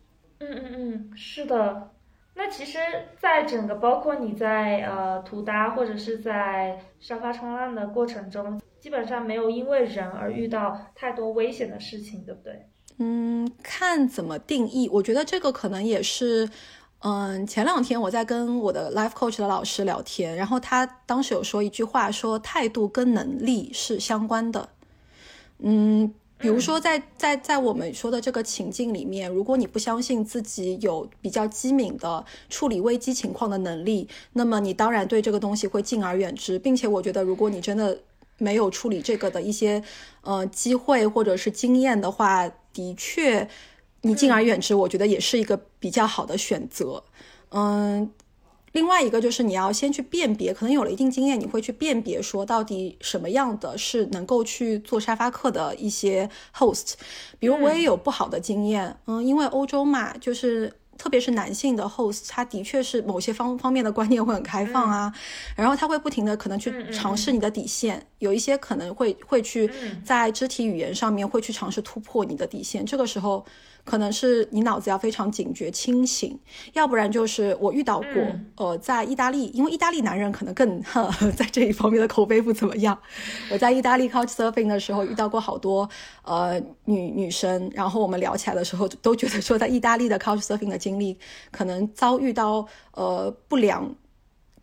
嗯嗯嗯，是的。那其实，在整个包括你在呃涂搭或者是在沙发冲浪的过程中。基本上没有因为人而遇到太多危险的事情，对不对？嗯，看怎么定义。我觉得这个可能也是，嗯，前两天我在跟我的 life coach 的老师聊天，然后他当时有说一句话，说态度跟能力是相关的。嗯，比如说在 [COUGHS] 在在我们说的这个情境里面，如果你不相信自己有比较机敏的处理危机情况的能力，那么你当然对这个东西会敬而远之，并且我觉得，如果你真的没有处理这个的一些呃机会或者是经验的话，的确。你敬而远之，我觉得也是一个比较好的选择。嗯，另外一个就是你要先去辨别，可能有了一定经验，你会去辨别说到底什么样的是能够去做沙发客的一些 host。比如我也有不好的经验，嗯，因为欧洲嘛，就是特别是男性的 host，他的确是某些方方面的观念会很开放啊，然后他会不停的可能去尝试你的底线，有一些可能会会去在肢体语言上面会去尝试突破你的底线，这个时候。可能是你脑子要非常警觉清醒，要不然就是我遇到过，呃，在意大利，因为意大利男人可能更在这一方面的口碑不怎么样。我在意大利 couch surfing 的时候遇到过好多呃女女生，然后我们聊起来的时候都觉得说，在意大利的 couch surfing 的经历可能遭遇到呃不良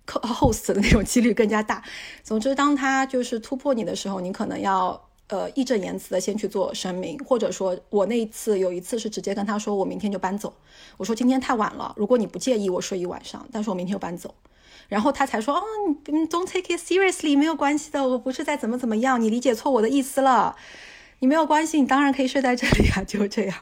host 的那种几率更加大。总之，当他就是突破你的时候，你可能要。呃，义正言辞的先去做声明，或者说我那一次有一次是直接跟他说，我明天就搬走。我说今天太晚了，如果你不介意我睡一晚上，但是我明天就搬走。然后他才说，哦，Don't take it seriously，没有关系的，我不是在怎么怎么样，你理解错我的意思了，你没有关系，你当然可以睡在这里啊，就这样。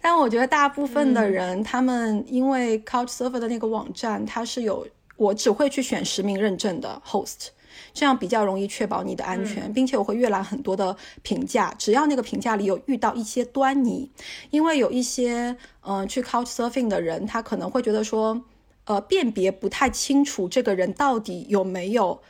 但我觉得大部分的人，他们因为 Couch Surfer 的那个网站，它是有我只会去选实名认证的 host。这样比较容易确保你的安全，并且我会阅览很多的评价，只要那个评价里有遇到一些端倪，因为有一些嗯去 Couch Surfing 的人，他可能会觉得说，呃，辨别不太清楚这个人到底有没有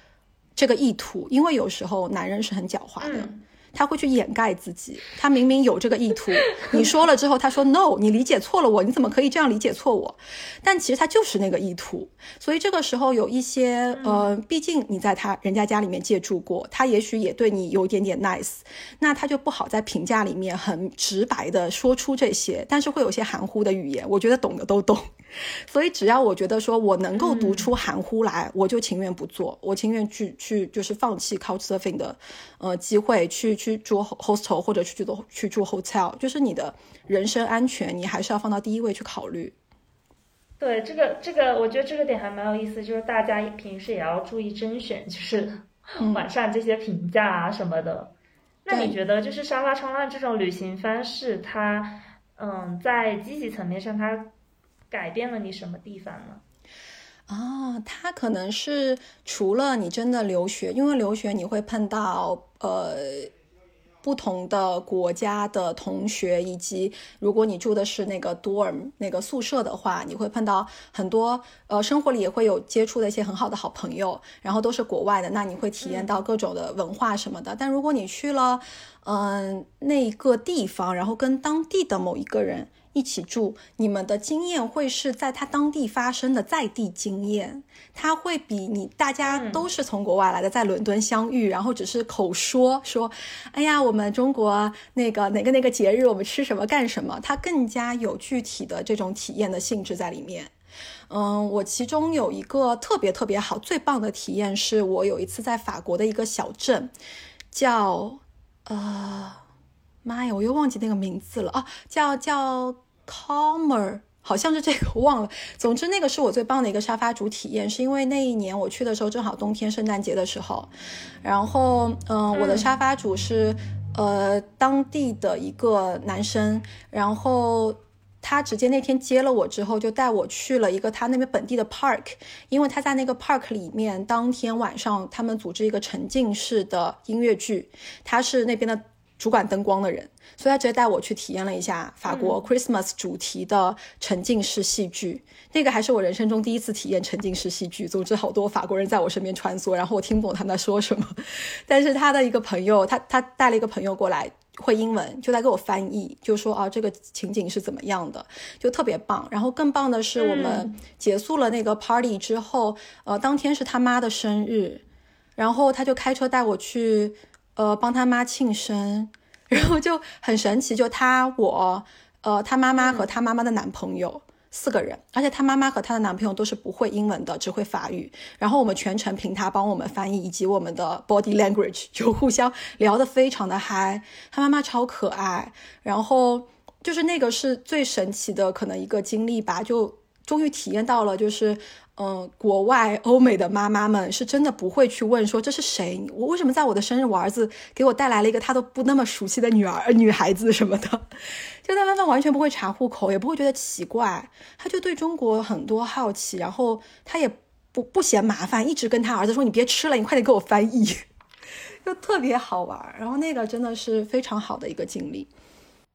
这个意图，因为有时候男人是很狡猾的。他会去掩盖自己，他明明有这个意图，你说了之后，他说 no，你理解错了我，你怎么可以这样理解错我？但其实他就是那个意图，所以这个时候有一些呃，毕竟你在他人家家里面借住过，他也许也对你有一点点 nice，那他就不好在评价里面很直白的说出这些，但是会有些含糊的语言，我觉得懂的都懂。[LAUGHS] 所以只要我觉得说我能够读出含糊来，我就情愿不做，我情愿去去就是放弃 couch surfing 的呃机会，去去住 hostel 或者去住去住 hotel，就是你的人身安全，你还是要放到第一位去考虑。对，这个这个，我觉得这个点还蛮有意思，就是大家平时也要注意甄选，就是 [LAUGHS] 网上这些评价啊什么的。那你觉得就是沙发冲浪这种旅行方式，它嗯在积极层面上它。改变了你什么地方呢？啊，它可能是除了你真的留学，因为留学你会碰到呃不同的国家的同学，以及如果你住的是那个 dorm 那个宿舍的话，你会碰到很多呃生活里也会有接触的一些很好的好朋友，然后都是国外的，那你会体验到各种的文化什么的。但如果你去了嗯那个地方，然后跟当地的某一个人。一起住，你们的经验会是在他当地发生的在地经验，他会比你大家都是从国外来的，在伦敦相遇，然后只是口说说，哎呀，我们中国那个哪个哪个节日，我们吃什么干什么，他更加有具体的这种体验的性质在里面。嗯，我其中有一个特别特别好、最棒的体验，是我有一次在法国的一个小镇，叫呃。妈呀，我又忘记那个名字了啊，叫叫 Calmer，好像是这个，我忘了。总之，那个是我最棒的一个沙发主体验，是因为那一年我去的时候正好冬天，圣诞节的时候。然后，嗯，我的沙发主是呃当地的一个男生，然后他直接那天接了我之后，就带我去了一个他那边本地的 park，因为他在那个 park 里面，当天晚上他们组织一个沉浸式的音乐剧，他是那边的。主管灯光的人，所以他直接带我去体验了一下法国 Christmas 主题的沉浸式戏剧。那个还是我人生中第一次体验沉浸式戏剧。总之，好多法国人在我身边穿梭，然后我听不懂他们在说什么。[LAUGHS] 但是他的一个朋友，他他带了一个朋友过来会英文，就在给我翻译，就说啊这个情景是怎么样的，就特别棒。然后更棒的是，我们结束了那个 party 之后，呃，当天是他妈的生日，然后他就开车带我去。呃，帮他妈庆生，[LAUGHS] 然后就很神奇，就他我，呃，他妈妈和他妈妈的男朋友四个人，而且他妈妈和她的男朋友都是不会英文的，只会法语。然后我们全程凭他帮我们翻译，以及我们的 body language，[LAUGHS] 就互相聊得非常的嗨。他妈妈超可爱，然后就是那个是最神奇的可能一个经历吧，就终于体验到了，就是。嗯，国外欧美的妈妈们是真的不会去问说这是谁，我为什么在我的生日，我儿子给我带来了一个他都不那么熟悉的女儿、女孩子什么的，[LAUGHS] 就他妈妈完全不会查户口，也不会觉得奇怪，他就对中国很多好奇，然后他也不不嫌麻烦，一直跟他儿子说你别吃了，你快点给我翻译，[LAUGHS] 就特别好玩，然后那个真的是非常好的一个经历。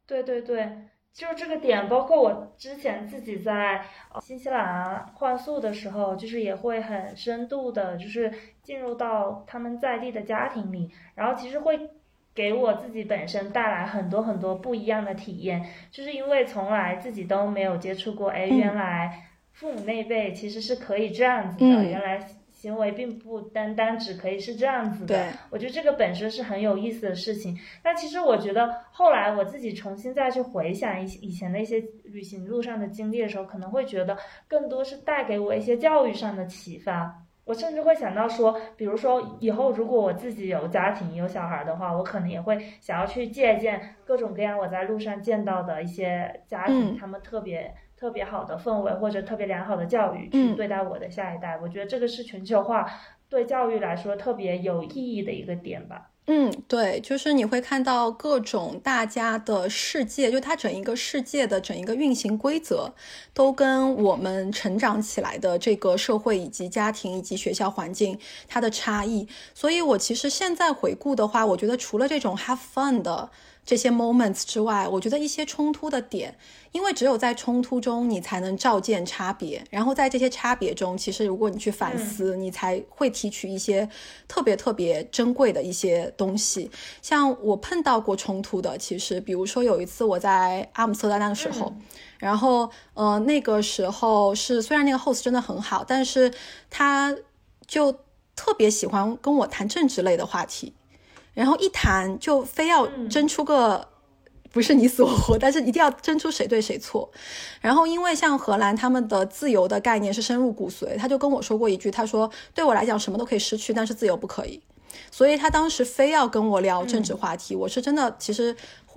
对对对。就是这个点，包括我之前自己在新西兰换宿的时候，就是也会很深度的，就是进入到他们在地的家庭里，然后其实会给我自己本身带来很多很多不一样的体验，就是因为从来自己都没有接触过，哎，原来父母那辈其实是可以这样子的，原来。行为并不单单只可以是这样子的，我觉得这个本身是很有意思的事情。那其实我觉得后来我自己重新再去回想以以前的一些旅行路上的经历的时候，可能会觉得更多是带给我一些教育上的启发。我甚至会想到说，比如说以后如果我自己有家庭有小孩的话，我可能也会想要去借鉴各种各样我在路上见到的一些家庭，他们特别。特别好的氛围或者特别良好的教育去对待我的下一代，我觉得这个是全球化对教育来说特别有意义的一个点吧。嗯，对，就是你会看到各种大家的世界，就它整一个世界的整一个运行规则，都跟我们成长起来的这个社会以及家庭以及学校环境它的差异。所以我其实现在回顾的话，我觉得除了这种 have fun 的。这些 moments 之外，我觉得一些冲突的点，因为只有在冲突中，你才能照见差别。然后在这些差别中，其实如果你去反思，你才会提取一些特别特别珍贵的一些东西。像我碰到过冲突的，其实比如说有一次我在阿姆斯特丹的时候，然后呃那个时候是虽然那个 host 真的很好，但是他就特别喜欢跟我谈政治类的话题。然后一谈就非要争出个不是你死我活，[LAUGHS] 但是一定要争出谁对谁错。然后因为像荷兰他们的自由的概念是深入骨髓，他就跟我说过一句，他说对我来讲什么都可以失去，但是自由不可以。所以他当时非要跟我聊政治话题，我是真的其实，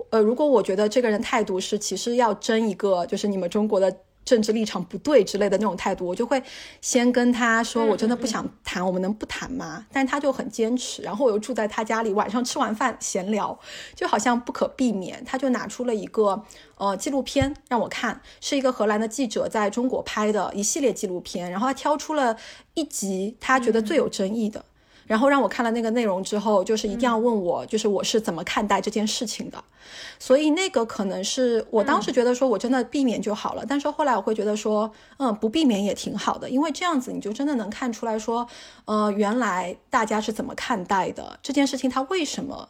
呃，如果我觉得这个人态度是其实要争一个就是你们中国的。政治立场不对之类的那种态度，我就会先跟他说，我真的不想谈，我们能不谈吗？但他就很坚持，然后我又住在他家里，晚上吃完饭闲聊，就好像不可避免。他就拿出了一个呃纪录片让我看，是一个荷兰的记者在中国拍的一系列纪录片，然后他挑出了一集他觉得最有争议的。然后让我看了那个内容之后，就是一定要问我，就是我是怎么看待这件事情的。所以那个可能是我当时觉得说我真的避免就好了，但是后来我会觉得说，嗯，不避免也挺好的，因为这样子你就真的能看出来说，呃，原来大家是怎么看待的这件事情，它为什么。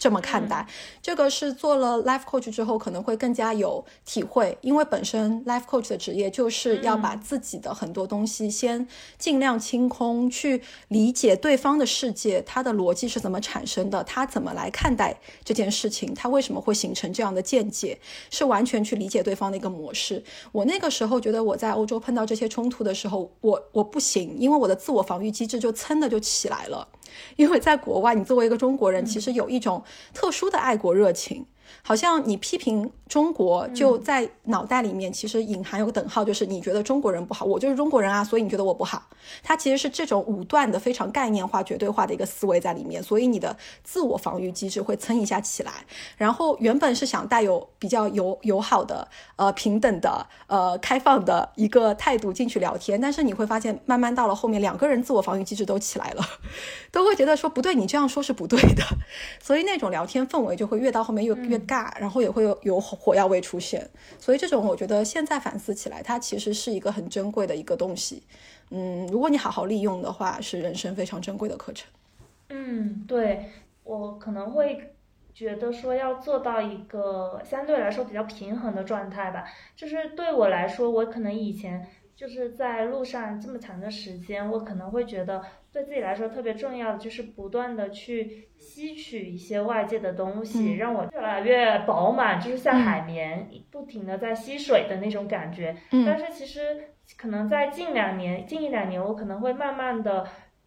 这么看待，这个是做了 life coach 之后可能会更加有体会，因为本身 life coach 的职业就是要把自己的很多东西先尽量清空，去理解对方的世界，他的逻辑是怎么产生的，他怎么来看待这件事情，他为什么会形成这样的见解，是完全去理解对方的一个模式。我那个时候觉得我在欧洲碰到这些冲突的时候，我我不行，因为我的自我防御机制就噌的就起来了。因为在国外，你作为一个中国人，其实有一种特殊的爱国热情。好像你批评中国，就在脑袋里面其实隐含有个等号，就是你觉得中国人不好，我就是中国人啊，所以你觉得我不好。它其实是这种武断的、非常概念化、绝对化的一个思维在里面，所以你的自我防御机制会蹭一下起来。然后原本是想带有比较友友好的、呃平等的、呃开放的一个态度进去聊天，但是你会发现，慢慢到了后面，两个人自我防御机制都起来了，[LAUGHS] 都会觉得说不对，你这样说是不对的，[LAUGHS] 所以那种聊天氛围就会越到后面越越。尬，然后也会有有火药味出现，所以这种我觉得现在反思起来，它其实是一个很珍贵的一个东西。嗯，如果你好好利用的话，是人生非常珍贵的课程。嗯，对我可能会觉得说要做到一个相对来说比较平衡的状态吧，就是对我来说，我可能以前。就是在路上这么长的时间，我可能会觉得对自己来说特别重要的就是不断的去吸取一些外界的东西，让我越来越饱满，就是像海绵不停的在吸水的那种感觉。但是其实可能在近两年、近一两年，我可能会慢慢的。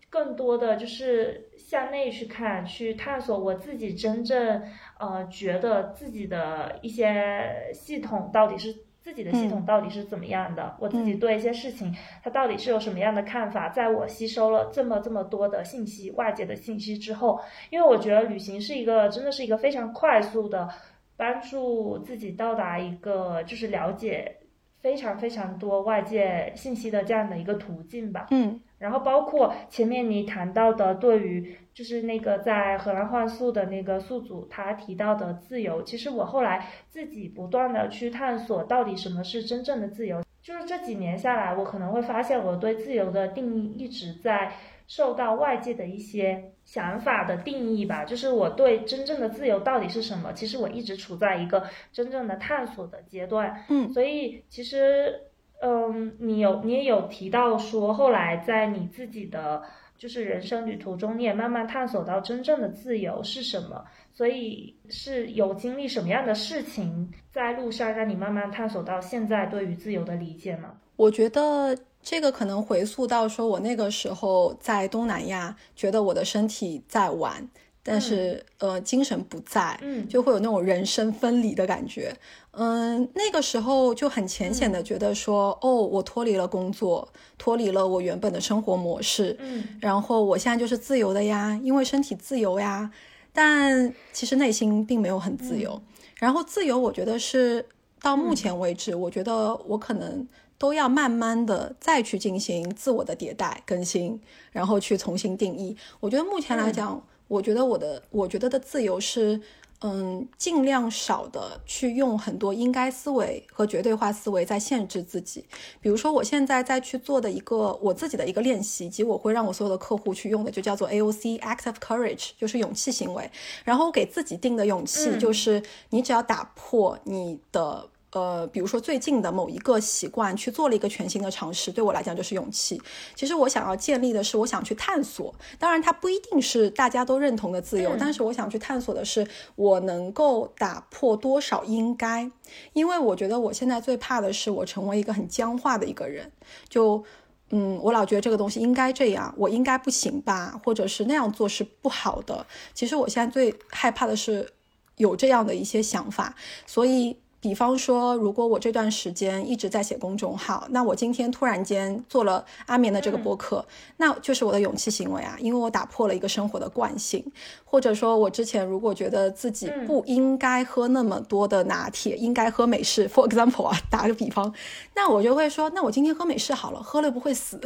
更多的就是向内去看，去探索我自己真正呃觉得自己的一些系统到底是自己的系统到底是怎么样的，我自己对一些事情它到底是有什么样的看法。在我吸收了这么这么多的信息，外界的信息之后，因为我觉得旅行是一个真的是一个非常快速的帮助自己到达一个就是了解非常非常多外界信息的这样的一个途径吧。嗯。然后包括前面你谈到的，对于就是那个在荷兰幻宿的那个宿主，他提到的自由，其实我后来自己不断的去探索，到底什么是真正的自由。就是这几年下来，我可能会发现，我对自由的定义一直在受到外界的一些想法的定义吧。就是我对真正的自由到底是什么，其实我一直处在一个真正的探索的阶段。嗯，所以其实。嗯，你有你也有提到说，后来在你自己的就是人生旅途中，你也慢慢探索到真正的自由是什么。所以是有经历什么样的事情在路上，让你慢慢探索到现在对于自由的理解吗？我觉得这个可能回溯到说我那个时候在东南亚，觉得我的身体在玩。但是，呃，精神不在，嗯，就会有那种人生分离的感觉。嗯，那个时候就很浅显的觉得说，哦，我脱离了工作，脱离了我原本的生活模式，嗯，然后我现在就是自由的呀，因为身体自由呀。但其实内心并没有很自由。然后自由，我觉得是到目前为止，我觉得我可能都要慢慢的再去进行自我的迭代更新，然后去重新定义。我觉得目前来讲。我觉得我的，我觉得的自由是，嗯，尽量少的去用很多应该思维和绝对化思维在限制自己。比如说，我现在在去做的一个我自己的一个练习，以及我会让我所有的客户去用的，就叫做 AOC（Act of Courage），就是勇气行为。然后我给自己定的勇气就是，你只要打破你的。呃，比如说最近的某一个习惯去做了一个全新的尝试，对我来讲就是勇气。其实我想要建立的是，我想去探索。当然，它不一定是大家都认同的自由，但是我想去探索的是，我能够打破多少应该。因为我觉得我现在最怕的是我成为一个很僵化的一个人。就，嗯，我老觉得这个东西应该这样，我应该不行吧，或者是那样做是不好的。其实我现在最害怕的是有这样的一些想法，所以。比方说，如果我这段时间一直在写公众号，那我今天突然间做了阿眠的这个播客，那就是我的勇气行为啊，因为我打破了一个生活的惯性。或者说我之前如果觉得自己不应该喝那么多的拿铁，应该喝美式，for example 啊，打个比方，那我就会说，那我今天喝美式好了，喝了不会死。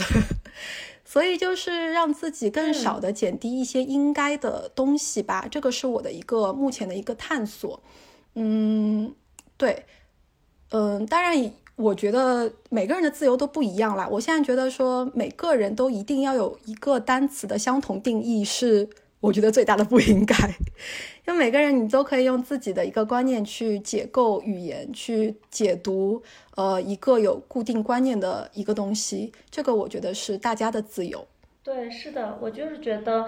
[LAUGHS] 所以就是让自己更少的减低一些应该的东西吧，这个是我的一个目前的一个探索，嗯。对，嗯，当然，我觉得每个人的自由都不一样啦。我现在觉得说，每个人都一定要有一个单词的相同定义，是我觉得最大的不应该。[LAUGHS] 因为每个人你都可以用自己的一个观念去解构语言，去解读呃一个有固定观念的一个东西。这个我觉得是大家的自由。对，是的，我就是觉得，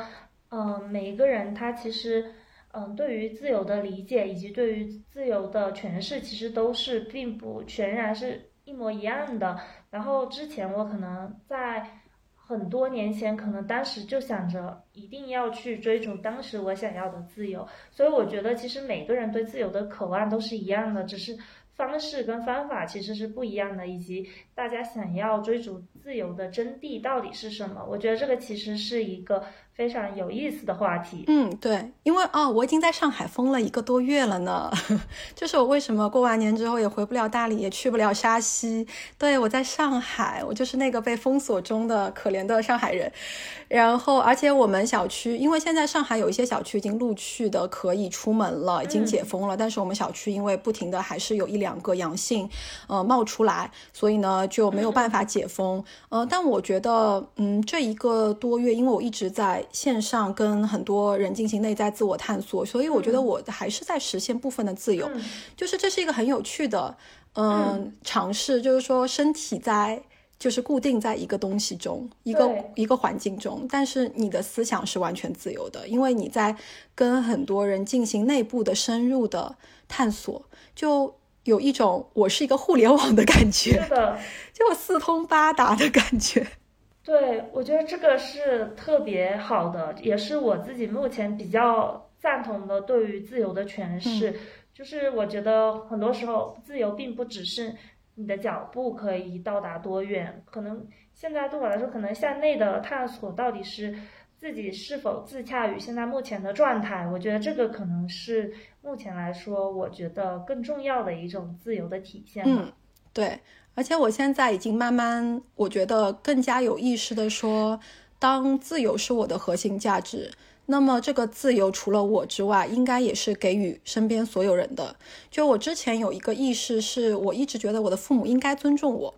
嗯，每一个人他其实。嗯，对于自由的理解以及对于自由的诠释，其实都是并不全然是一模一样的。然后之前我可能在很多年前，可能当时就想着一定要去追逐当时我想要的自由。所以我觉得，其实每个人对自由的渴望都是一样的，只是方式跟方法其实是不一样的，以及大家想要追逐自由的真谛到底是什么。我觉得这个其实是一个。非常有意思的话题，嗯，对，因为哦，我已经在上海封了一个多月了呢，[LAUGHS] 就是我为什么过完年之后也回不了大理，也去不了沙溪，对我在上海，我就是那个被封锁中的可怜的上海人。然后，而且我们小区，因为现在上海有一些小区已经陆续的可以出门了，已经解封了，但是我们小区因为不停的还是有一两个阳性，呃，冒出来，所以呢就没有办法解封。呃，但我觉得，嗯，这一个多月，因为我一直在。线上跟很多人进行内在自我探索，所以我觉得我还是在实现部分的自由，就是这是一个很有趣的嗯。尝试，就是说身体在就是固定在一个东西中，一个一个环境中，但是你的思想是完全自由的，因为你在跟很多人进行内部的深入的探索，就有一种我是一个互联网的感觉，是的，[LAUGHS] 就四通八达的感觉。对，我觉得这个是特别好的，也是我自己目前比较赞同的对于自由的诠释，就是我觉得很多时候自由并不只是。你的脚步可以到达多远？可能现在对我来说，可能向内的探索到底是自己是否自洽于现在目前的状态。我觉得这个可能是目前来说，我觉得更重要的一种自由的体现。嗯，对。而且我现在已经慢慢，我觉得更加有意识的说，当自由是我的核心价值。那么这个自由除了我之外，应该也是给予身边所有人的。就我之前有一个意识，是我一直觉得我的父母应该尊重我，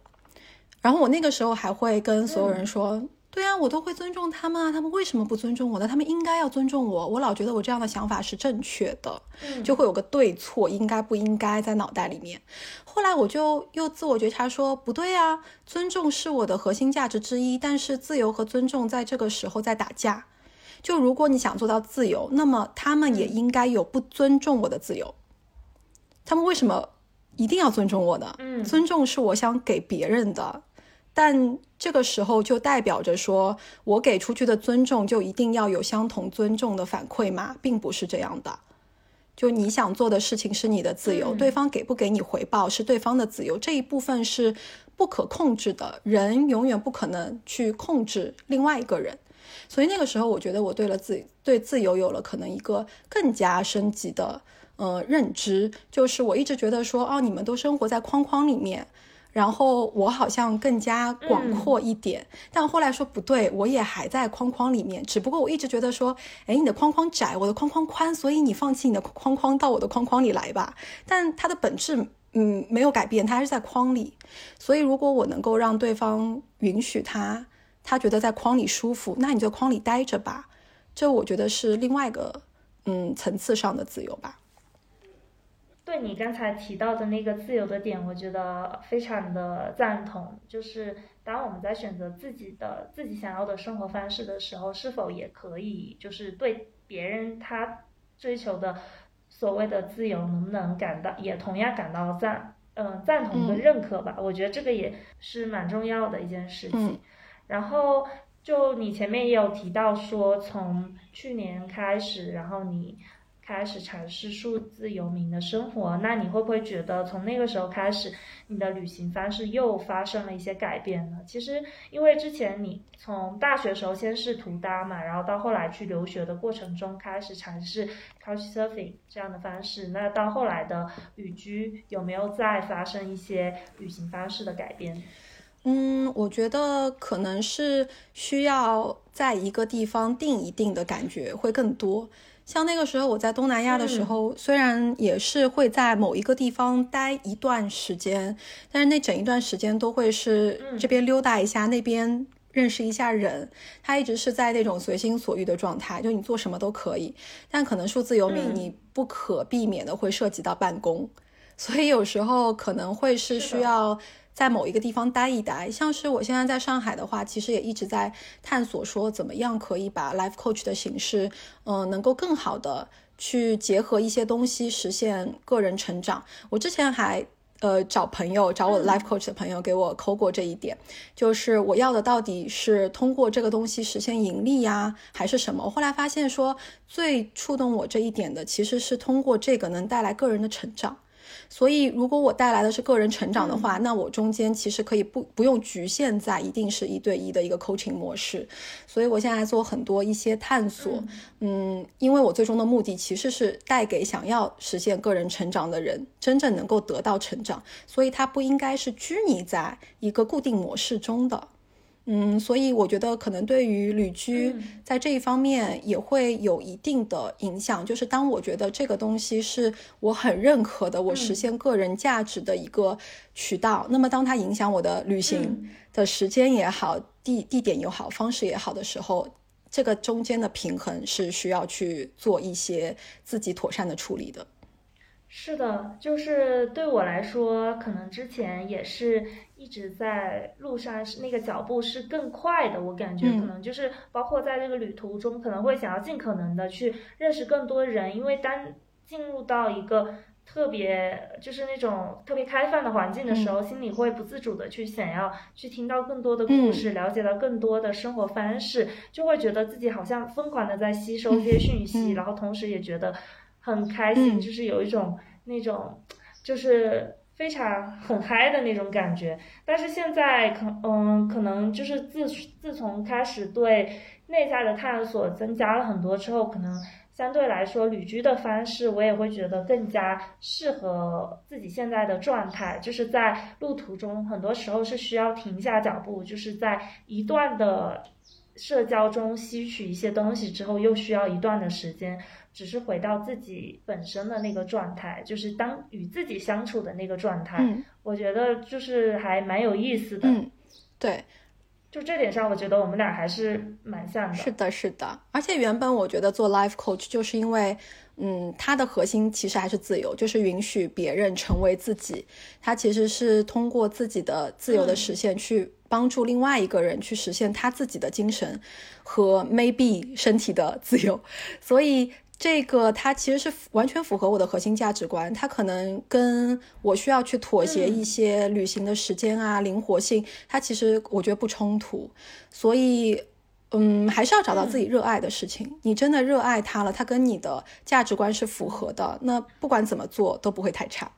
然后我那个时候还会跟所有人说：“对啊，我都会尊重他们啊，他们为什么不尊重我呢？他们应该要尊重我。”我老觉得我这样的想法是正确的，就会有个对错，应该不应该在脑袋里面。后来我就又自我觉察说：“不对啊，尊重是我的核心价值之一，但是自由和尊重在这个时候在打架。”就如果你想做到自由，那么他们也应该有不尊重我的自由。他们为什么一定要尊重我呢？嗯，尊重是我想给别人的，但这个时候就代表着说我给出去的尊重就一定要有相同尊重的反馈吗？并不是这样的。就你想做的事情是你的自由，对方给不给你回报是对方的自由，这一部分是不可控制的。人永远不可能去控制另外一个人。所以那个时候，我觉得我对了自对自由有了可能一个更加升级的呃认知，就是我一直觉得说，哦，你们都生活在框框里面，然后我好像更加广阔一点。但后来说不对，我也还在框框里面，只不过我一直觉得说，哎，你的框框窄，我的框框宽，所以你放弃你的框框到我的框框里来吧。但它的本质嗯没有改变，它还是在框里。所以如果我能够让对方允许他。他觉得在框里舒服，那你就框里待着吧。这我觉得是另外一个嗯层次上的自由吧。对你刚才提到的那个自由的点，我觉得非常的赞同。就是当我们在选择自己的自己想要的生活方式的时候，是否也可以就是对别人他追求的所谓的自由，能不能感到也同样感到赞嗯赞同跟认可吧？我觉得这个也是蛮重要的一件事情。然后就你前面也有提到说，从去年开始，然后你开始尝试数字游民的生活，那你会不会觉得从那个时候开始，你的旅行方式又发生了一些改变呢？其实因为之前你从大学时候先是涂搭嘛，然后到后来去留学的过程中开始尝试 couchsurfing 这样的方式，那到后来的旅居有没有再发生一些旅行方式的改变？嗯，我觉得可能是需要在一个地方定一定的感觉会更多。像那个时候我在东南亚的时候，虽然也是会在某一个地方待一段时间，但是那整一段时间都会是这边溜达一下，那边认识一下人。他一直是在那种随心所欲的状态，就你做什么都可以。但可能数字游民，你不可避免的会涉及到办公，所以有时候可能会是需要。在某一个地方待一待，像是我现在在上海的话，其实也一直在探索说怎么样可以把 life coach 的形式，嗯，能够更好的去结合一些东西，实现个人成长。我之前还呃找朋友，找我 life coach 的朋友给我抠过这一点，就是我要的到底是通过这个东西实现盈利呀，还是什么？我后来发现说，最触动我这一点的，其实是通过这个能带来个人的成长。所以，如果我带来的是个人成长的话，那我中间其实可以不不用局限在一定是一对一的一个 coaching 模式。所以我现在做很多一些探索，嗯，因为我最终的目的其实是带给想要实现个人成长的人真正能够得到成长，所以它不应该是拘泥在一个固定模式中的。嗯，所以我觉得可能对于旅居在这一方面也会有一定的影响。就是当我觉得这个东西是我很认可的，我实现个人价值的一个渠道，那么当它影响我的旅行的时间也好、地地点也好、方式也好的时候，这个中间的平衡是需要去做一些自己妥善的处理的。是的，就是对我来说，可能之前也是一直在路上，是那个脚步是更快的。我感觉可能就是包括在这个旅途中，可能会想要尽可能的去认识更多人，因为当进入到一个特别就是那种特别开放的环境的时候，心里会不自主的去想要去听到更多的故事，了解到更多的生活方式，就会觉得自己好像疯狂的在吸收这些讯息，然后同时也觉得。很开心，就是有一种那种，就是非常很嗨的那种感觉。但是现在可嗯，可能就是自自从开始对内在的探索增加了很多之后，可能相对来说旅居的方式，我也会觉得更加适合自己现在的状态。就是在路途中，很多时候是需要停下脚步，就是在一段的社交中吸取一些东西之后，又需要一段的时间。只是回到自己本身的那个状态，就是当与自己相处的那个状态。嗯，我觉得就是还蛮有意思的。嗯，对，就这点上，我觉得我们俩还是蛮像的。是的，是的。而且原本我觉得做 life coach 就是因为，嗯，它的核心其实还是自由，就是允许别人成为自己。它其实是通过自己的自由的实现，去帮助另外一个人去实现他自己的精神和 maybe 身体的自由。所以。这个它其实是完全符合我的核心价值观，它可能跟我需要去妥协一些旅行的时间啊、灵活性，它其实我觉得不冲突。所以，嗯，还是要找到自己热爱的事情。你真的热爱它了，它跟你的价值观是符合的，那不管怎么做都不会太差。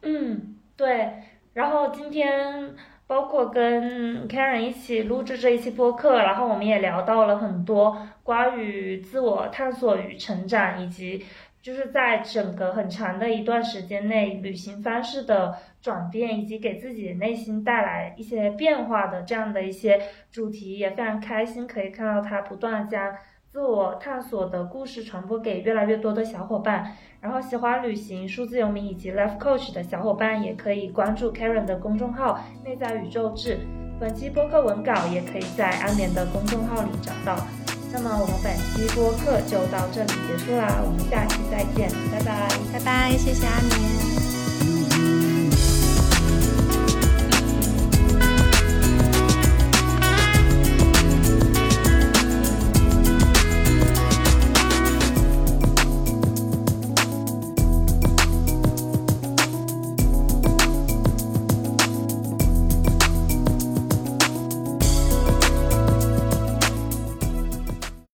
嗯，对。然后今天。包括跟 Karen 一起录制这一期播客，然后我们也聊到了很多关于自我探索与成长，以及就是在整个很长的一段时间内旅行方式的转变，以及给自己内心带来一些变化的这样的一些主题，也非常开心可以看到他不断将。自我探索的故事传播给越来越多的小伙伴，然后喜欢旅行、数字游民以及 Life Coach 的小伙伴也可以关注 Karen 的公众号“内在宇宙志”。本期播客文稿也可以在安眠的公众号里找到。那么我们本期播客就到这里结束啦，我们下期再见，拜拜，拜拜，谢谢安眠。